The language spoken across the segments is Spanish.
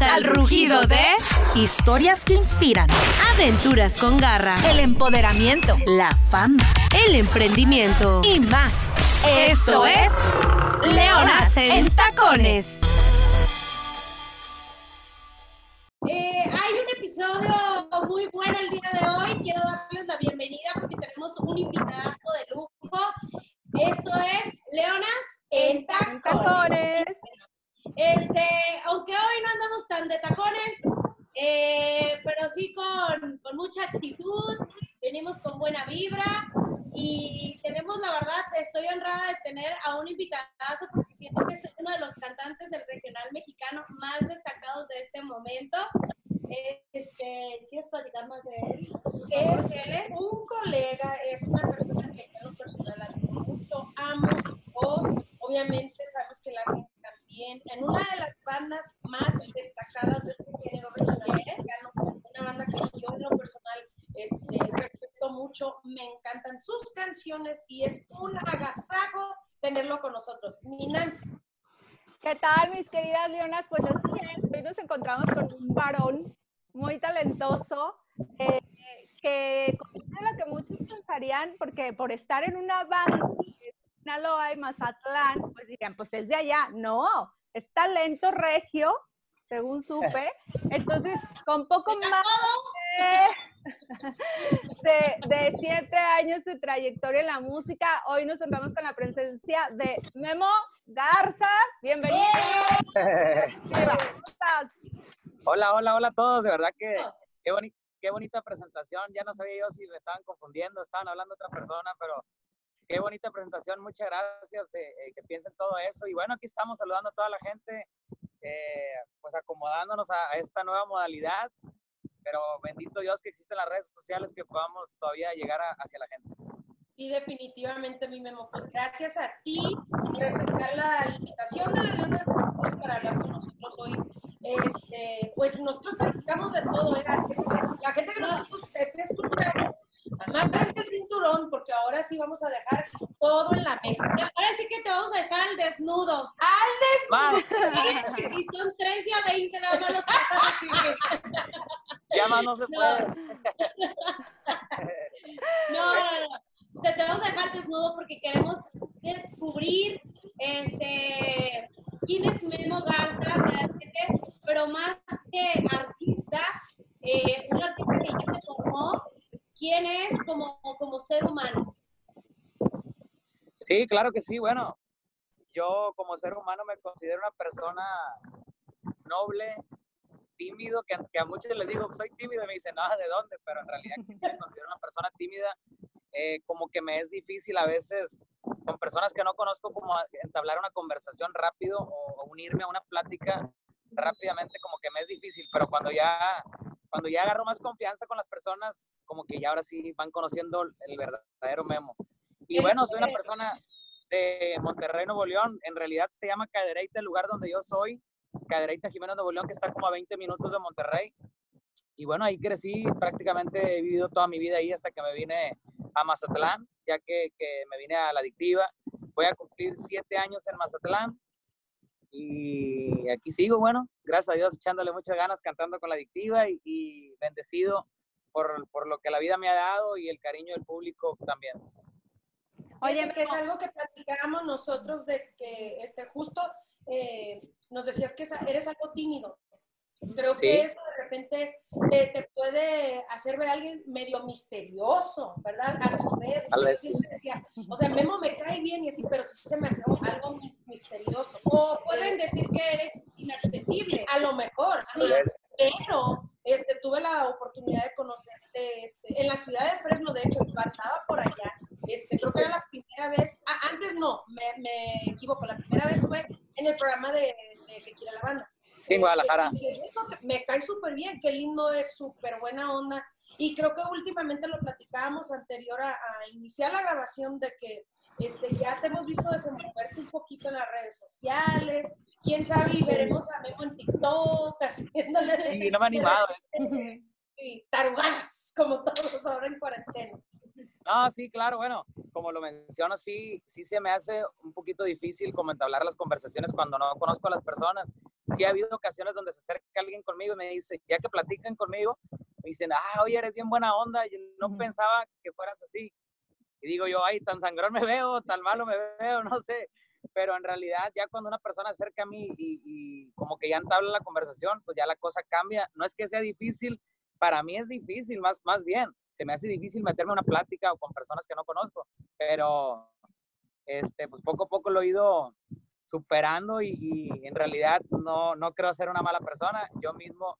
Al rugido de Historias que inspiran. Aventuras con garra, El empoderamiento. La fama. el emprendimiento. Y más. Esto es Leonas en Tacones. Eh, hay un episodio muy bueno el día de hoy. Quiero darles la bienvenida porque tenemos un invitado de lujo. Eso es Leonas en tacones. tacones. Este, aunque hoy no andamos tan de tacones, eh, pero sí con, con mucha actitud, venimos con buena vibra y tenemos, la verdad, estoy honrada de tener a un invitadazo porque siento que es uno de los cantantes del regional mexicano más destacados de este momento. Este, ¿Quieres platicar más de él? Es un colega, es una persona que lo personal admiro amo su voz, obviamente sabemos que la gente también, en una de las bandas más destacadas de este género mexicano, una banda que yo en lo personal este, respeto mucho, me encantan sus canciones y es un agasajo tenerlo con nosotros. Mi. ¿Qué tal, mis queridas leonas? Pues así es, hoy nos encontramos con un varón muy talentoso, eh, que lo que muchos pensarían, porque por estar en una banda Sinaloa y Mazatlán, pues dirían, pues es de allá. No, es talento regio, según supe. Entonces, con poco más de, de siete años de trayectoria en la música, hoy nos honramos con la presencia de Memo Garza. Bienvenido. Hola, hola, hola a todos. De verdad que qué, boni- qué bonita presentación. Ya no sabía yo si me estaban confundiendo, estaban hablando otra persona, pero qué bonita presentación. Muchas gracias eh, eh, que piensen todo eso. Y bueno, aquí estamos saludando a toda la gente, eh, pues acomodándonos a, esta nueva modalidad. Pero bendito Dios que existen las redes sociales que podamos todavía llegar hacia la gente. Sí, definitivamente, mi Memo. Pues gracias a ti por aceptar la invitación de de Tacones para hablar con nosotros hoy. Este, pues nosotros platicamos de todo, la gente que nos escu- además del cinturón, porque ahora sí vamos a dejar todo en la mesa. Ahora sí que te vamos a dejar al desnudo. ¡Más! Y son tres días 20 nada más los que están así que- Ya más no se No. puede. No, no, no. O sea, te vamos a dejar desnudo porque queremos descubrir este, quién es Memo Garza realmente, pero más que artista, eh, un artista que ya se formó, quién es como, como ser humano. Sí, claro que sí. Bueno, yo como ser humano me considero una persona noble, tímido, que, que a muchos les digo, soy tímido y me dicen, no, ¿de dónde? Pero en realidad sí me considero una persona tímida. eh, como que me es difícil a veces con personas que no conozco como entablar una conversación rápido o, o unirme a una plática rápidamente como que me es difícil, pero cuando ya cuando ya agarro más confianza con las personas, como que ya ahora sí van conociendo el verdadero Memo. Y bueno, soy una persona de Monterrey, Nuevo León. En realidad se llama Cadereyta, el lugar donde yo soy. Cadereyta, Jiménez, Nuevo León, que está como a 20 minutos de Monterrey. Y bueno, ahí crecí, prácticamente he vivido toda mi vida ahí hasta que me vine a Mazatlán, ya que, que me vine a la adictiva. Voy a cumplir siete años en Mazatlán. Y aquí sigo, bueno, gracias a Dios, echándole muchas ganas, cantando con la adictiva y, y bendecido por, por lo que la vida me ha dado y el cariño del público también. Oye, Oye, que es algo que platicábamos nosotros de que este, justo eh, nos decías que esa- eres algo tímido. Creo Sí. que eso de repente te, te puede hacer ver a alguien medio misterioso, ¿verdad? A su vez, yo vez siempre decía, o sea, Memo me cae bien y así, pero sí se me hace algo mis- misterioso. O pueden decir que eres inaccesible. A lo mejor, sí, pero este, tuve la oportunidad de conocerte este, en la ciudad de Fresno, de hecho, yo andaba por allá. Este, creo que era la primera vez, ah, antes no, me, me equivoco, la primera vez fue en el programa de, de Que quiere la banda. Sí, en Guadalajara. Este, eso me cae súper bien, qué lindo es, súper buena onda. Y creo que últimamente lo platicábamos anterior a, a iniciar la grabación de que este, ya te hemos visto desenvolverte un poquito en las redes sociales. Quién sabe, y veremos a Memo en TikTok haciéndole Sí, no me he animado. ¿eh? sí, tarugadas, como todos ahora en cuarentena. No, sí, claro, bueno, como lo menciono, sí, sí se me hace un poquito difícil como entablar las conversaciones cuando no conozco a las personas. Sí ha habido ocasiones donde se acerca alguien conmigo y me dice, ya que platican conmigo, me dicen, ah, oye, eres bien buena onda, yo no pensaba que fueras así. Y digo yo, ay, tan sangrón me veo, tan malo me veo, no sé. Pero en realidad ya cuando una persona acerca a mí y, y como que ya entabla la conversación, pues ya la cosa cambia. No es que sea difícil, para mí es difícil, más, más bien. Se me hace difícil meterme en una plática o con personas que no conozco, pero este, pues poco a poco lo he ido superando y, en realidad no, no creo ser una mala persona. Yo mismo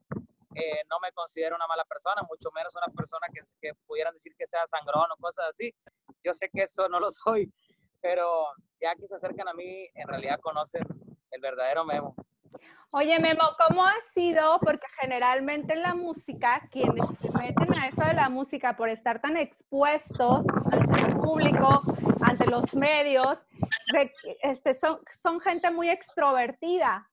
eh, no me considero una mala persona, mucho menos una persona que, que, pudieran decir que sea sangrón o cosas así. Yo sé que eso no lo soy, pero ya que se acercan a mí, en realidad conocen el verdadero Memo. Oye, Memo, ¿cómo ha sido? Porque generalmente en la música, quienes se meten a eso de la música por estar tan expuestos al público, ante los medios, este, son, son gente muy extrovertida.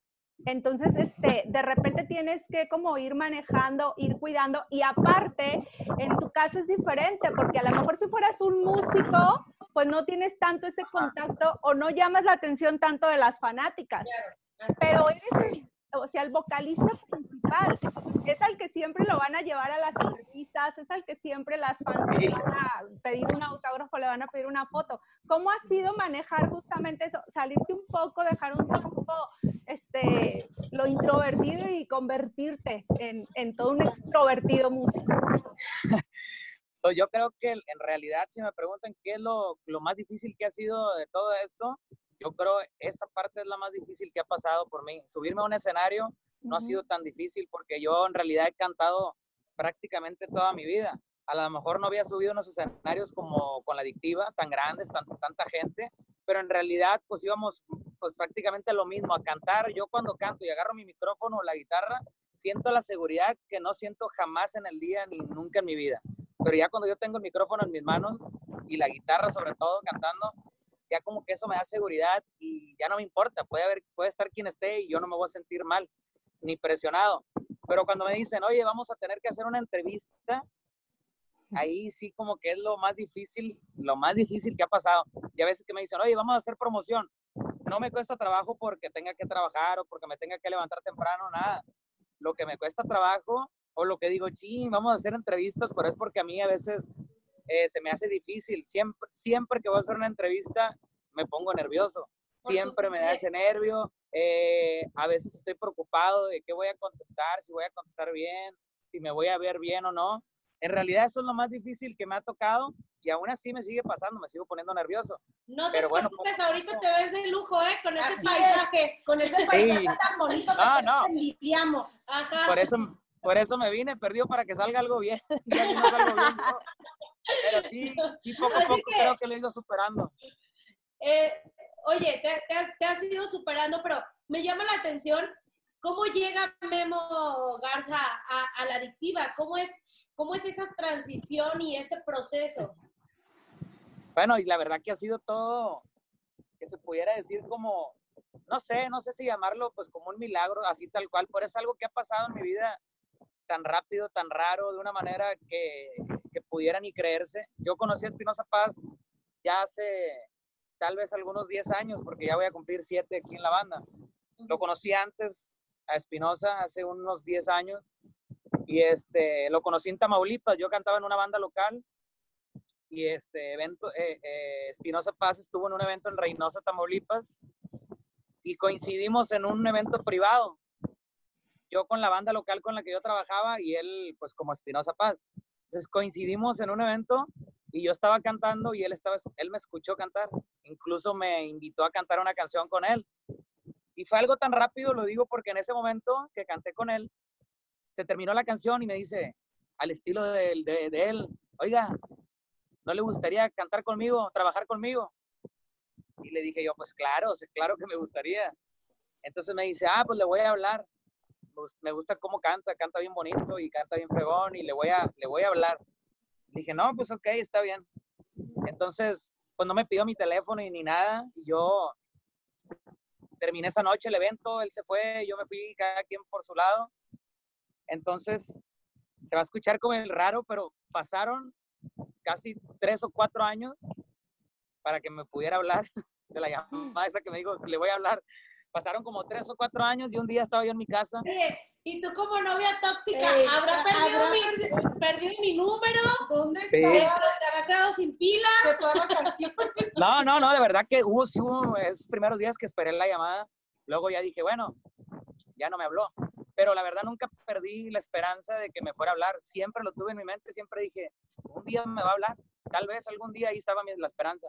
Entonces, este, de repente tienes que como ir manejando, ir cuidando. Y aparte, en tu caso es diferente porque a lo mejor si fueras un músico, pues no tienes tanto ese contacto o no llamas la atención tanto de las fanáticas. Pero eres o sea, el vocalista principal, es al que siempre lo van a llevar a las entrevistas, es al que siempre las fans le van a pedir un autógrafo, le van a pedir una foto. ¿Cómo ha sido manejar justamente eso? Salirte un poco, dejar un poco este, lo introvertido y convertirte en, en todo un extrovertido músico. Yo creo que en realidad, si me preguntan qué es lo, lo más difícil que ha sido de todo esto, yo creo esa parte es la más difícil que ha pasado por mí. Subirme a un escenario no ha sido tan difícil porque yo en realidad he cantado prácticamente toda mi vida. A lo mejor no había subido unos escenarios como con la adictiva, tan grandes, tan, tanta gente, pero en realidad pues íbamos pues prácticamente lo mismo, a cantar. Yo cuando canto y agarro mi micrófono o la guitarra, siento la seguridad que no siento jamás en el día ni nunca en mi vida. Pero ya cuando yo tengo el micrófono en mis manos y la guitarra sobre todo cantando, ya como que eso me da seguridad y ya no me importa, puede, haber, puede estar quien esté y yo no me voy a sentir mal ni presionado. Pero cuando me dicen, oye, vamos a tener que hacer una entrevista, ahí sí como que es lo más difícil, lo más difícil que ha pasado. Y a veces que me dicen, oye, vamos a hacer promoción. No me cuesta trabajo porque tenga que trabajar o porque me tenga que levantar temprano, nada. Lo que me cuesta trabajo o lo que digo, sí, vamos a hacer entrevistas, pero es porque a mí a veces eh, se me hace difícil. Siempre, siempre que voy a hacer una entrevista me pongo nervioso. Siempre me da ese nervio. Eh, a veces estoy preocupado de qué voy a contestar, si voy a contestar bien, si me voy a ver bien o no. En realidad eso es lo más difícil que me ha tocado y aún así me sigue pasando, me sigo poniendo nervioso. No te preocupes, ahorita te ves de lujo, ¿eh? Con ese paisaje, con ese paisaje tan bonito que no, no. Por eso, por eso me vine perdido para que salga algo bien. ya no salgo bien pero sí, sí poco a poco creo que lo he ido superando. Eh, oye, te, has, ido superando, pero me llama la atención cómo llega Memo Garza a, la adictiva, ¿Cómo es, cómo es esa transición y ese proceso. Bueno, y la verdad que ha sido todo, que se pudiera decir como, no sé, no sé si llamarlo pues como un milagro, así tal cual, pero es algo que ha pasado en mi vida tan rápido, tan raro, de una manera que, que pudiera ni creerse. Yo conocí a Espinosa Paz ya hace tal vez algunos 10 años, porque ya voy a cumplir 7 aquí en la banda. Lo conocí antes a Espinosa, hace unos 10 años, y este, lo conocí en Tamaulipas. Yo cantaba en una banda local y este evento, eh, eh, Espinosa Paz estuvo en un evento en Reynosa, Tamaulipas, y coincidimos en un evento privado yo con la banda local con la que yo trabajaba y él pues como Espinosa Paz. Entonces coincidimos en un evento y yo estaba cantando y él, estaba, él me escuchó cantar. Incluso me invitó a cantar una canción con él. Y fue algo tan rápido, lo digo porque en ese momento que canté con él, se terminó la canción y me dice, al estilo de, de, él, oiga, ¿no le gustaría cantar conmigo, trabajar conmigo? Y le dije yo, pues claro, claro que me gustaría. Entonces me dice, ah, pues le voy a hablar me gusta cómo canta, canta bien bonito y canta bien fregón y le voy a, le voy a hablar. Dije, no, pues ok, está bien. Entonces, pues no me pidió mi teléfono y ni nada. yo terminé esa noche el evento, él se fue, yo me fui cada quien por su lado. Entonces, se va a escuchar como el raro, pero pasaron casi tres o cuatro años para que me pudiera hablar de la llamada esa que me dijo, le voy a hablar pasaron como tres o cuatro años y un día estaba yo en mi casa. Oye, y tú como novia tóxica, Ey, ¿habrá perdido, ¿habrá mi, perdido mi número? ¿Dónde Sí. está? ¿Te habrá quedado sin pila? Se fue a vacaciones. No, no, no, de verdad que hubo, sí hubo esos primeros días que esperé la llamada. Luego ya dije, bueno, ya no me habló. Pero la verdad nunca perdí la esperanza de que me fuera a hablar. Siempre lo tuve en mi mente, siempre dije, un día me va a hablar. Tal vez algún día ahí estaba la esperanza.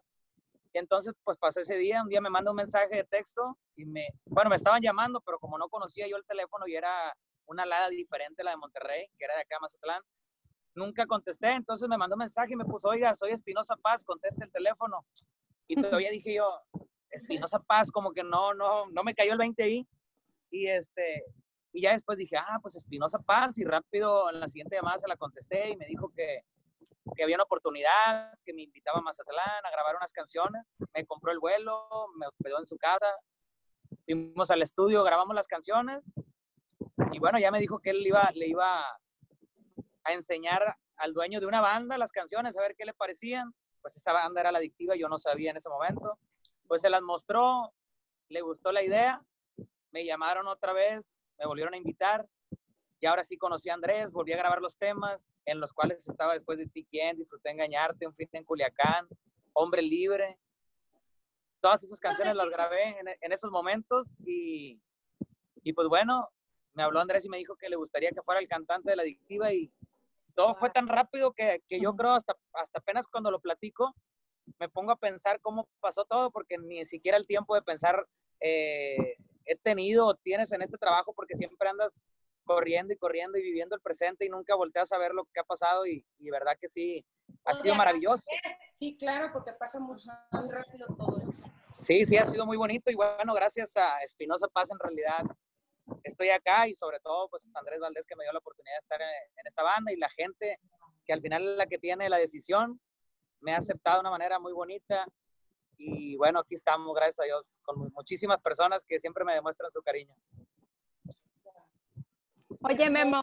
Y entonces, pues pasó ese día, un día me manda un mensaje de texto y me, bueno, me estaban llamando, pero como no conocía yo el teléfono y era una alada diferente a la de Monterrey, que era de acá, Mazatlán, nunca contesté, entonces me mandó un mensaje y me puso, oiga, soy Espinosa Paz, conteste el teléfono. Y todavía dije yo, Espinosa Paz, como que no, no, no me cayó el 20 ahí. Y este, y ya después dije, ah, pues Espinosa Paz, y rápido en la siguiente llamada se la contesté y me dijo que, que había una oportunidad, que me invitaba a Mazatlán a grabar unas canciones, me compró el vuelo, me hospedó en su casa, fuimos al estudio, grabamos las canciones, y bueno, ya me dijo que él iba, le iba a enseñar al dueño de una banda las canciones, a ver qué le parecían, pues esa banda era la adictiva, yo no sabía en ese momento, pues se las mostró, le gustó la idea, me llamaron otra vez, me volvieron a invitar, y ahora sí conocí a Andrés, volví a grabar los temas en los cuales estaba después de ti quién, disfruté engañarte, un fin en Culiacán, hombre libre. Todas esas canciones las grabé en, en esos momentos y, y pues bueno, me habló Andrés y me dijo que le gustaría que fuera el cantante de la adictiva y todo fue tan rápido que, que yo creo hasta, hasta apenas cuando lo platico me pongo a pensar cómo pasó todo porque ni siquiera el tiempo de pensar eh, he tenido o tienes en este trabajo porque siempre andas corriendo y corriendo y viviendo el presente y nunca volteas a ver lo que ha pasado y, y verdad que sí, ha sido maravilloso. Sí, claro, porque pasa muy, muy rápido todo esto. Sí, sí, ha sido muy bonito y bueno, gracias a Espinosa Paz en realidad estoy acá y sobre todo pues Andrés Valdés que me dio la oportunidad de estar en, en esta banda y la gente que al final es la que tiene la decisión me ha aceptado de una manera muy bonita y bueno, aquí estamos, gracias a Dios, con mu- muchísimas personas que siempre me demuestran su cariño. Oye, Memo,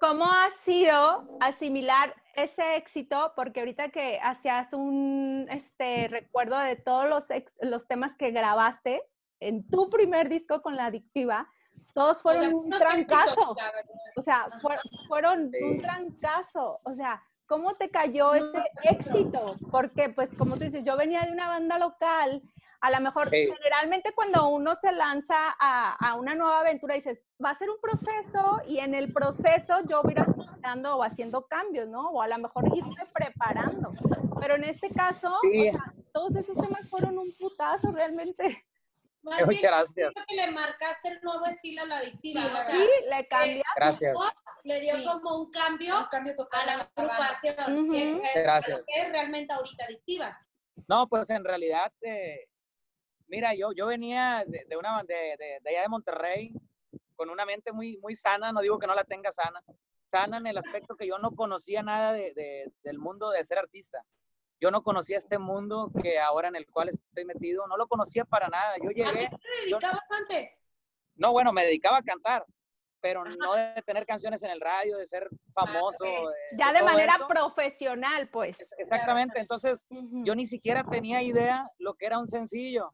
¿cómo ha sido asimilar ese éxito? Porque ahorita que hacías un este, recuerdo de todos los, ex- los temas que grabaste en tu primer disco con la adictiva, todos fueron O sea, un trancazo. O sea, fue- fueron Sí. un trancazo. O sea, ¿cómo te cayó ese éxito? Porque, pues, como tú dices, yo venía de una banda local. A lo mejor, Sí. generalmente cuando uno se lanza a, a una nueva aventura, dices, va a ser un proceso y en el proceso yo voy a ir aceptando o haciendo cambios, ¿no? O a lo mejor irme preparando. Pero en este caso, Sí. o sea, todos esos temas fueron un putazo realmente. Más bien, Muchas gracias. creo que le marcaste el nuevo estilo a la adictiva. Sí, o sea, Sí, le cambié. Gracias. le dio Sí. como un cambio Un cambio a total la banda. agrupación. Sí, que- Gracias. que es realmente ahorita adictiva. No, pues en realidad, eh, mira, yo, yo venía de, de una, de, de- de allá de Monterrey con una mente muy, muy sana, no digo que no la tenga sana, sana en el aspecto que yo no conocía nada de, de- del mundo de ser artista. Yo no conocía este mundo que ahora en el cual estoy metido, no lo conocía para nada. Yo ¿A llegué, qué te dedicabas antes? no, bueno, me dedicaba a cantar, pero no de tener canciones en el radio, de ser famoso. de- Ya de manera eso. profesional, pues. Exactamente, entonces yo ni siquiera tenía idea lo que era un sencillo.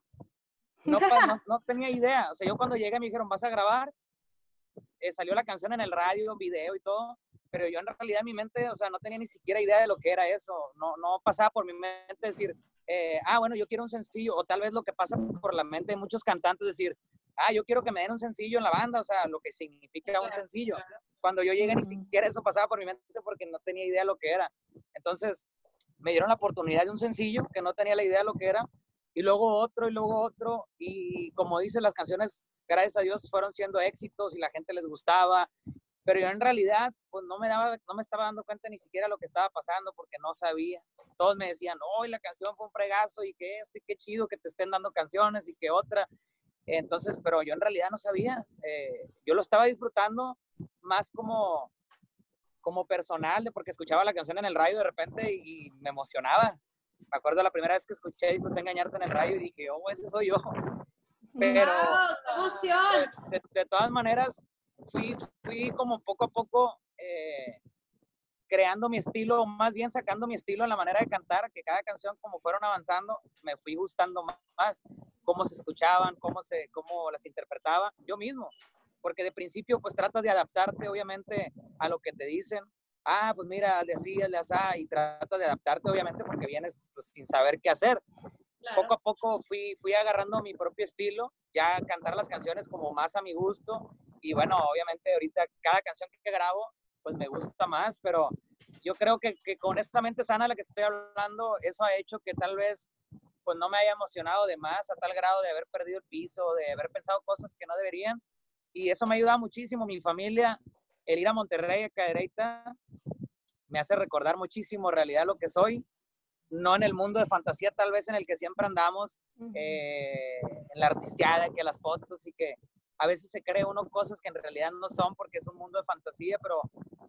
No, no tenía idea. O sea, yo cuando llegué me dijeron, vas a grabar. Eh, salió la canción en el radio, video y todo, pero yo en realidad en mi mente, o sea, no tenía ni siquiera idea de lo que era eso. No, no pasaba por mi mente decir, eh, ah, bueno, yo quiero un sencillo, o tal vez lo que pasa por la mente de muchos cantantes, decir, ah, yo quiero que me den un sencillo en la banda, o sea, lo que significa un sencillo. Cuando yo llegué ni siquiera eso pasaba por mi mente porque no tenía idea de lo que era. Entonces, me dieron la oportunidad de un sencillo que no tenía la idea de lo que era, y luego otro, y luego otro, y como dice, las canciones, gracias a Dios, fueron siendo éxitos y la gente les gustaba, pero yo en realidad, pues no me daba, no me estaba dando cuenta ni siquiera lo que estaba pasando porque no sabía. Todos me decían, hoy la canción fue un fregazo y que esto, y qué chido que te estén dando canciones y que otra. Entonces, pero yo en realidad no sabía. eh, yo lo estaba disfrutando más como, como personal, de porque escuchaba la canción en el radio de repente y, y me emocionaba. Me acuerdo la primera vez que escuché Disfruté Engañarte en el radio y dije, oh, ese soy yo. Pero. ¡Qué emoción! de, de todas maneras, fui, fui como poco a poco eh, creando mi estilo, o más bien sacando mi estilo en la manera de cantar, que cada canción como fueron avanzando, me fui gustando más. cómo se escuchaban, cómo, se, cómo las interpretaba, yo mismo. Porque de principio, pues tratas de adaptarte, obviamente, a lo que te dicen. Ah, pues mira, de así, de así, y tratas de adaptarte, obviamente, porque vienes pues, sin saber qué hacer. Poco a poco fui, fui agarrando mi propio estilo, ya cantar las canciones como más a mi gusto. Y bueno, obviamente ahorita cada canción que grabo, pues me gusta más, pero yo creo que, que con esta mente sana a la que estoy hablando, eso ha hecho que tal vez pues no me haya emocionado de más a tal grado de haber perdido el piso, de haber pensado cosas que no deberían. Y eso me ayuda muchísimo. Mi familia, el ir a Monterrey, a Cadereyta, me hace recordar muchísimo en realidad lo que soy. No en el mundo de fantasía tal vez en el que siempre andamos, eh, en la artisteada, que las fotos y que a veces se cree uno cosas que en realidad no son porque es un mundo de fantasía, pero,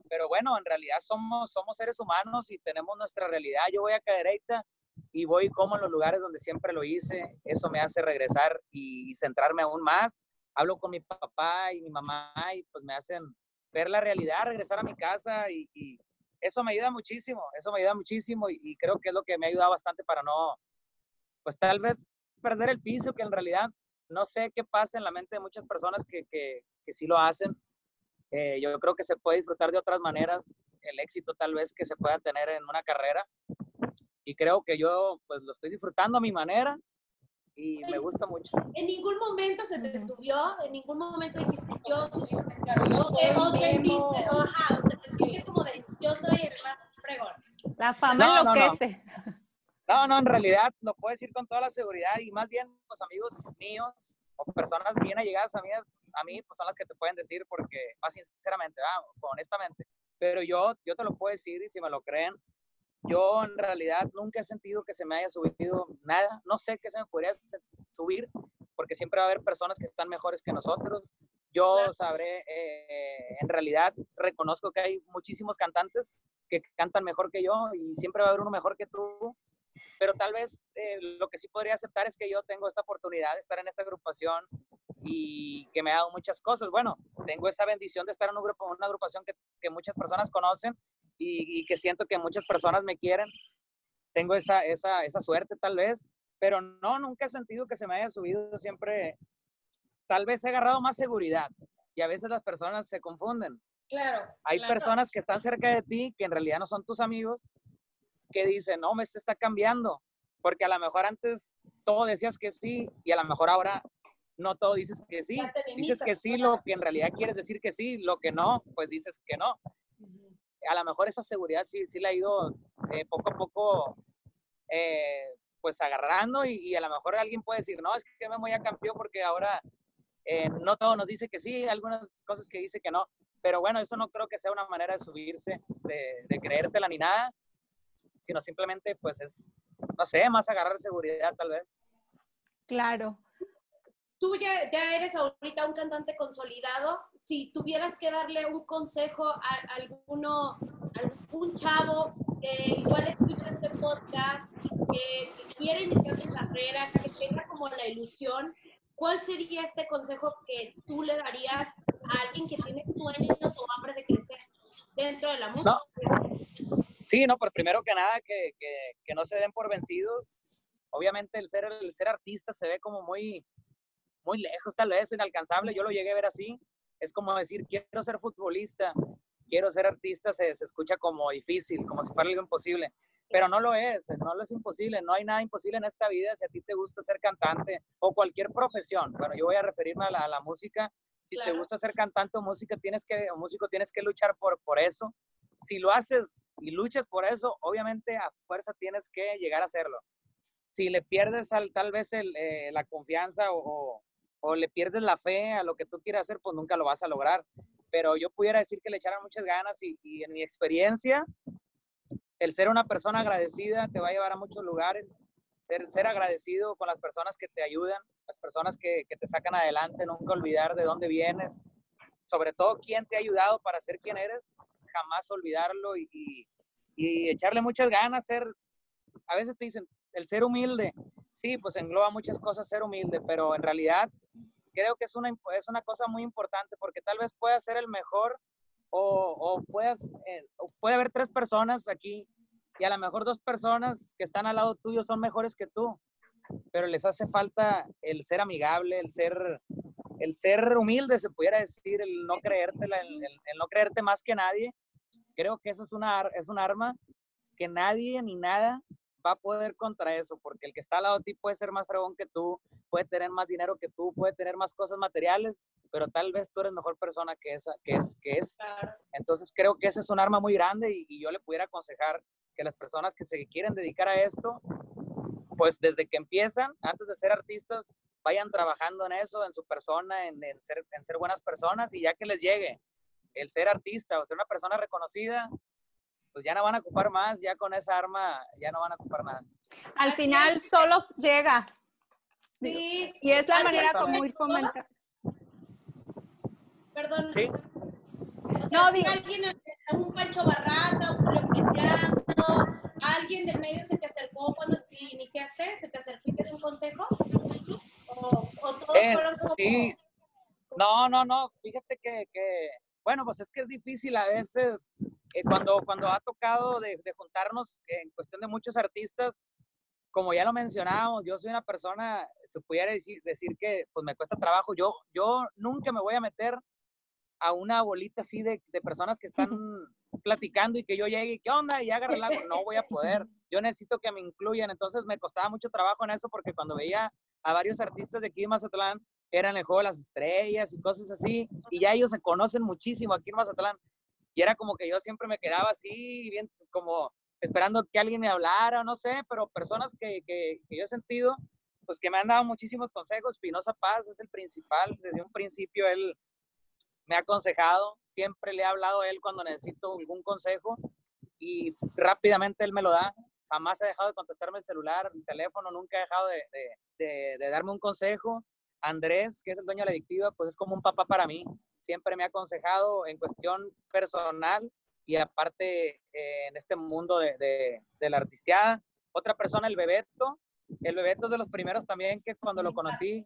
pero bueno, en realidad somos, somos seres humanos y tenemos nuestra realidad. Yo voy a Cadereyta y voy como en los lugares donde siempre lo hice. Eso me hace regresar y centrarme aún más. Hablo con mi papá y mi mamá y pues me hacen ver la realidad, regresar a mi casa y, eso me ayuda muchísimo, eso me ayuda muchísimo y, creo que es lo que me ha ayudado bastante para no, pues tal vez perder el piso, que en realidad no sé qué pasa en la mente de muchas personas que, que, que sí lo hacen. Eh, yo creo que se puede disfrutar de otras maneras, el éxito tal vez que se pueda tener en una carrera y creo que yo pues lo estoy disfrutando a mi manera y me gusta mucho. ¿En ningún momento se te subió? ¿En ningún momento dijiste yo, yo o sentiste, ajá, te como de yo soy el más fregón? La fama no, enloquece. No, no. no, en realidad lo puedo decir con toda la seguridad y más bien los amigos míos o personas bien allegadas a mí, a mí pues son las que te pueden decir porque más sinceramente, honestamente, pero yo, yo te lo puedo decir y si me lo creen, yo en realidad nunca he sentido que se me haya subido nada. No sé qué se me podría subir, porque siempre va a haber personas que están mejores que nosotros. Yo sabré, eh, en realidad reconozco que hay muchísimos cantantes que cantan mejor que yo y siempre va a haber uno mejor que tú. Pero tal vez eh, lo que sí podría aceptar es que yo tengo esta oportunidad de estar en esta agrupación y que me ha dado muchas cosas. Bueno, tengo esa bendición de estar en un grupo, una agrupación que, que muchas personas conocen y, que siento que muchas personas me quieren. Tengo esa, esa, esa suerte tal vez, pero no, nunca he sentido que se me haya subido. Siempre, tal vez he agarrado más seguridad y a veces las personas se confunden. Claro. Hay personas que están cerca de ti que en realidad no son tus amigos que dicen, no, me está cambiando, porque a lo mejor antes todo decías que sí y a lo mejor ahora no todo dices que sí. Dices que sí lo que en realidad quieres decir que sí, lo que no, pues dices que no a lo mejor esa seguridad sí, sí la ha ido eh, poco a poco eh, pues agarrando y, a lo mejor alguien puede decir, no, es que me voy a campeón porque ahora eh, no todo nos dice que sí, algunas cosas que dice que no, pero bueno, eso no creo que sea una manera de subirte, de, de creértela ni nada, sino simplemente pues es, no sé, más agarrar seguridad tal vez. Claro. Tú ya, eres ahorita un cantante consolidado, si tuvieras que darle un consejo a, alguno, algún chavo que igual escucha este podcast, que, quiere iniciar su carrera, que tenga como la ilusión, ¿cuál sería este consejo que tú le darías a alguien que tiene sueños o hambre de crecer dentro de la música? Sí, no, pues primero que nada, que, que, que, no se den por vencidos. Obviamente el ser, el ser artista se ve como muy, muy lejos, tal vez inalcanzable. Yo lo llegué a ver así es como decir, quiero ser futbolista, quiero ser artista, se, escucha como difícil, como si fuera algo imposible, pero no lo es, no lo es imposible, no hay nada imposible en esta vida si a ti te gusta ser cantante o cualquier profesión. Bueno, yo voy a referirme a la, música. Si te gusta ser cantante o música, tienes que, o músico, tienes que luchar por, por eso. Si lo haces y luchas por eso, obviamente a fuerza tienes que llegar a hacerlo. Si le pierdes al, tal vez eh, la confianza o, o le pierdes la fe a lo que tú quieras hacer, pues nunca lo vas a lograr. Pero yo pudiera decir que le echaran muchas ganas y, en mi experiencia, el ser una persona agradecida te va a llevar a muchos lugares. Ser, agradecido con las personas que te ayudan, las personas que, te sacan adelante, nunca olvidar de dónde vienes, sobre todo quién te ha ayudado para ser quien eres, jamás olvidarlo y, y echarle muchas ganas, ser, a veces te dicen, el ser humilde, sí, pues engloba muchas cosas ser humilde, pero en realidad creo que es una, es una cosa muy importante porque tal vez puedas ser el mejor o, o puedas, eh, puede haber tres personas aquí y a lo mejor dos personas que están al lado tuyo son mejores que tú. pero les hace falta el ser amigable, el ser, el ser humilde, se pudiera decir, el no creértela, el, no creerte más que nadie. Creo que eso es, una, es un arma que nadie ni nada va a poder contra eso, porque el que está al lado de ti puede ser más fregón que tú, puede tener más dinero que tú, puede tener más cosas materiales, pero tal vez tú eres mejor persona que esa, que es, que es. Entonces creo que ese es un arma muy grande y, y yo le pudiera aconsejar que las personas que se quieren dedicar a esto, pues desde que empiezan, antes de ser artistas, vayan trabajando en eso, en su persona, en, en ser, en ser buenas personas y ya que les llegue el ser artista o ser una persona reconocida, pues ya no van a ocupar más, ya con esa arma ya no van a ocupar nada. Al final solo llega. Sí, Y es la manera como ir fomentando. Perdón. Sí, O sea, No, si digo- alguien, un Pancho un Julio alguien del medio se te acercó cuando iniciaste, se te acercó y te dio un consejo. O, o todos Eh, fueron como. sí. No, no, no. Fíjate que, que, bueno, pues es que es difícil a veces eh, cuando, cuando ha tocado de, de juntarnos en cuestión de muchos artistas, como ya lo mencionábamos, yo soy una persona, se pudiera decir, decir que pues me cuesta trabajo. Yo, yo nunca me voy a meter a una bolita así de, de personas que están platicando y que yo llegue y qué onda y haga relajo. No voy a poder. Yo necesito que me incluyan. Entonces me costaba mucho trabajo en eso porque cuando veía a varios artistas de aquí de Mazatlán, eran el juego de las estrellas y cosas así, y ya ellos se conocen muchísimo aquí en Mazatlán. Y era como que yo siempre me quedaba así, bien, como esperando que alguien me hablara, no sé, pero personas que, que, que yo he sentido, pues que me han dado muchísimos consejos. Pinoza Paz es el principal, desde un principio él me ha aconsejado, siempre le he hablado a él cuando necesito algún consejo y rápidamente él me lo da. Jamás ha dejado de contestarme el celular, el teléfono, nunca ha dejado de, de, de, de darme un consejo. Andrés, que es el dueño de la adictiva, pues es como un papá para mí. Siempre me ha aconsejado en cuestión personal y aparte eh, en este mundo de, de, de, la artisteada. Otra persona, el Bebeto. El Bebeto es de los primeros también que cuando lo conocí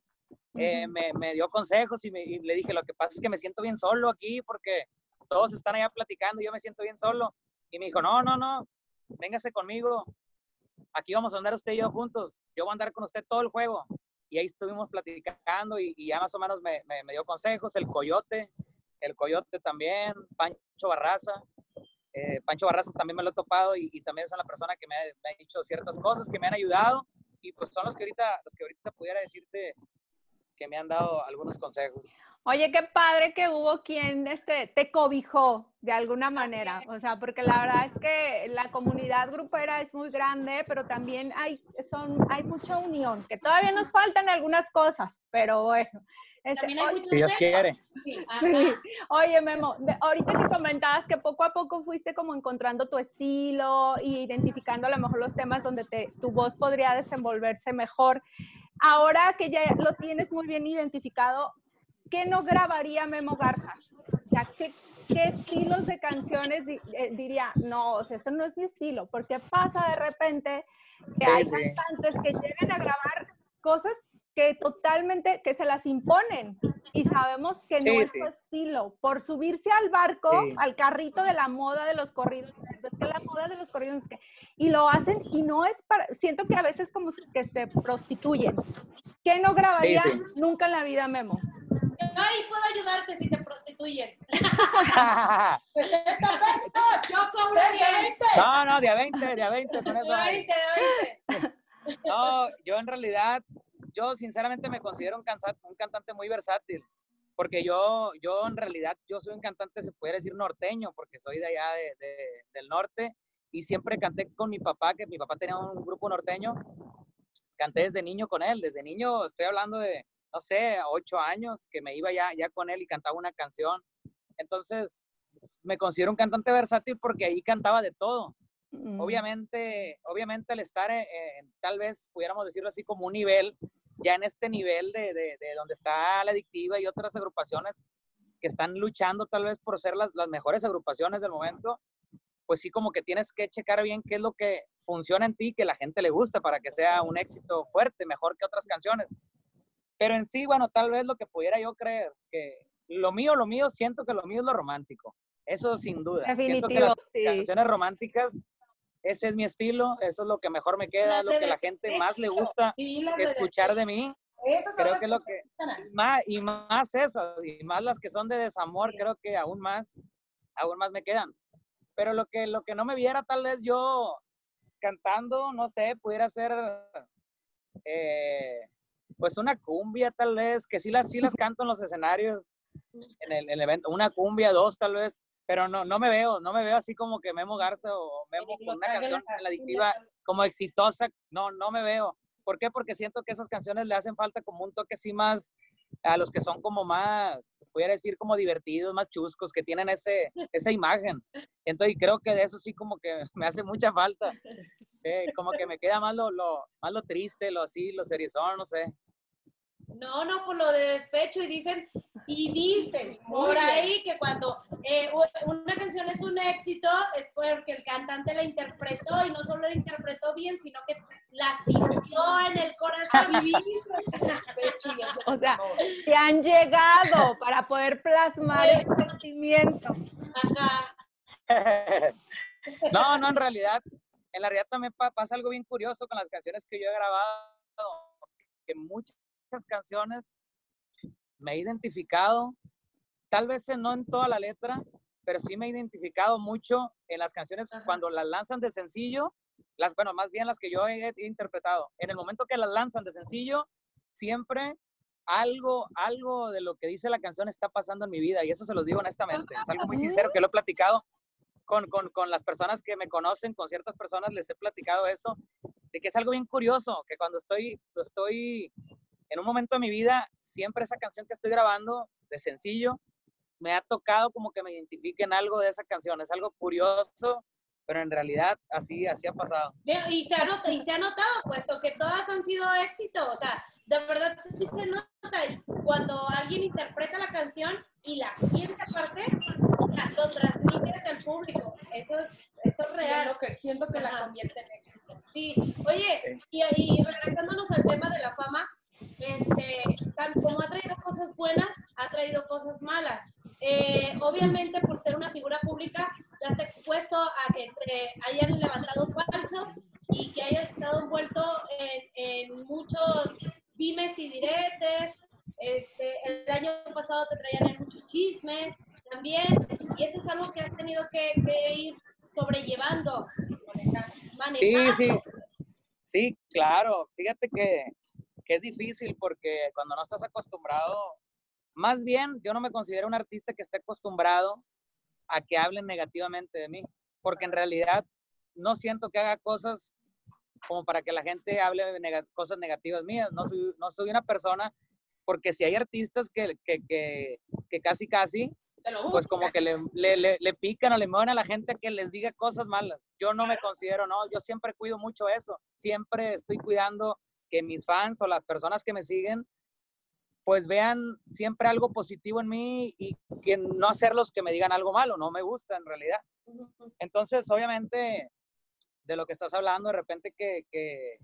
eh, me, me, dio consejos y, me, y, le dije, lo que pasa es que me siento bien solo aquí porque todos están allá platicando y yo me siento bien solo. Y me dijo, no, no, no, véngase conmigo. Aquí vamos a andar usted y yo juntos. Yo voy a andar con usted todo el juego y ahí estuvimos platicando y, y ya más o menos me, me, me, dio consejos, el Coyote, el Coyote también, Pancho Barraza, eh, Pancho Barraza también me lo he topado y, y también es la persona que me ha, me ha, dicho ciertas cosas que me han ayudado y pues son los que ahorita, los que ahorita pudiera decirte que me han dado algunos consejos. Oye, qué padre que hubo quien este, te cobijó de alguna manera, o sea, porque la verdad es que la comunidad grupera es muy grande, pero también hay, son, hay mucha unión, que todavía nos faltan algunas cosas, pero bueno. Este, también hay muchos Dios quiere. Sí. Sí. Oye, Memo, de, ahorita que comentabas que poco a poco fuiste como encontrando tu estilo y identificando a lo mejor los temas donde te, tu voz podría desenvolverse mejor. Ahora que ya lo tienes muy bien identificado, ¿qué no grabaría Memo Garza? O sea, ¿qué, qué estilos de canciones di, eh, diría? No, o sea, eso no es mi estilo, porque pasa de repente que Sí, hay sí. cantantes que llegan a grabar cosas que totalmente, que se las imponen y sabemos que no Sí, es sí. su estilo. Por subirse al barco, Sí. al carrito de la moda de los corridos, es que la moda de los corridos es que, y lo hacen y no es para, siento que a veces como que se prostituyen. ¿Qué no grabaría Sí, sí. nunca en la vida, Memo? Yo ahí puedo ayudarte si te prostituyen. 60 pesos, yo cobro 20. no, no, de a 20, de a 20, con eso De hay. 20, de 20. No, yo en realidad, yo sinceramente me considero un, cansa- un cantante muy versátil, porque yo, yo en realidad, yo soy un cantante, se puede decir norteño, porque soy de allá de, de- del norte, y siempre canté con mi papá, que mi papá tenía un grupo norteño, canté desde niño con él, desde niño estoy hablando de, no sé, ocho años, que me iba ya, ya con él y cantaba una canción. Entonces, me considero un cantante versátil porque ahí cantaba de todo. Mm. Obviamente, obviamente al estar en, en, tal vez pudiéramos decirlo así como un nivel, ya en este nivel de, de, de donde está la adictiva y otras agrupaciones que están luchando tal vez por ser las, las mejores agrupaciones del momento, pues sí como que tienes que checar bien qué es lo que funciona en ti, que la gente le gusta para que sea un éxito fuerte, mejor que otras canciones. Pero en sí, bueno, tal vez lo que pudiera yo creer, que lo mío, lo mío, siento que lo mío es lo romántico. Eso sin duda. Siento que Definitivo, las sí. canciones románticas ese es mi estilo, eso es lo que mejor me queda, es lo que la gente más le gusta Sí, escuchar de mí. Esas Creo que es lo que, más, y más esas, y más las que son de desamor, creo que aún más, aún más me quedan. Pero lo que, lo que no me viera tal vez yo cantando, no sé, pudiera ser eh, pues una cumbia tal vez, que sí las, sí las canto en los escenarios, en el, en el evento, una cumbia, dos tal vez, pero no, no me veo, no me veo así como que Memo Garza o Memo con una canción en la adictiva como exitosa, no, no me veo. ¿Por qué? Porque siento que esas canciones le hacen falta como un toque así más a los que son como más, pudiera decir como divertidos, más chuscos, que tienen ese, esa imagen. Entonces creo que de eso sí como que me hace mucha falta. Eh, como que me queda más lo, lo, más lo triste, lo así, lo serizón, no sé. No, no, por lo de despecho y dicen, y dicen por ahí que cuando eh, una canción es un éxito es porque el cantante la interpretó y no solo la interpretó bien, sino que la sintió en el corazón. O sea, te han llegado para poder plasmar el sentimiento. Ajá. no, no, en realidad, en la realidad también pa- pasa algo bien curioso con las canciones que yo he grabado, que muchas canciones me he identificado, tal vez no en toda la letra, pero sí me he identificado mucho en las canciones Ajá. cuando las lanzan de sencillo, las, bueno, más bien las que yo he, he interpretado. En el momento que las lanzan de sencillo, siempre algo, algo de lo que dice la canción está pasando en mi vida y eso se los digo honestamente. Es algo muy sincero que lo he platicado con, con, con las personas que me conocen, con ciertas personas les he platicado eso, de que es algo bien curioso, que cuando estoy, estoy en un momento de mi vida, siempre esa canción que estoy grabando de sencillo, me ha tocado como que me identifiquen algo de esa canción. Es algo curioso, pero en realidad así, así ha pasado. Y se, ha notado, y se ha notado, puesto que todas han sido éxito. O sea, de verdad sí se nota. Y cuando alguien interpreta la canción y la siente aparte, o sea, lo transmite el público. Eso es, eso es real. lo que siento que la convierte en éxito. Sí, oye, y, y regresándonos al tema de la fama, este, como ha traído cosas buenas, ha traído cosas malas. Eh, obviamente, por ser una figura pública, te has expuesto a que te hayan levantado falsos y que hayas estado envuelto en, en muchos dimes y diretes. Este, el año pasado te traían en muchos chismes también, y eso es algo que has tenido que, que ir sobrellevando, manejando. Sí, sí. Sí, claro. Fíjate que, que es difícil porque cuando no estás acostumbrado, más bien yo no me considero un artista que esté acostumbrado a que hablen negativamente de mí, porque en realidad no siento que haga cosas como para que la gente hable de nega- cosas negativas mías. No soy, no soy una persona, porque si hay artistas que, que, que, que casi casi pues como que le, le, le, le pican o le mueven a la gente que les diga cosas malas. Yo no me considero, no, yo siempre cuido mucho eso. Siempre estoy cuidando que mis fans o las personas que me siguen, pues vean siempre algo positivo en mí y que no hacerlos que me digan algo malo, no me gusta en realidad. Entonces, obviamente, de lo que estás hablando, de repente que, que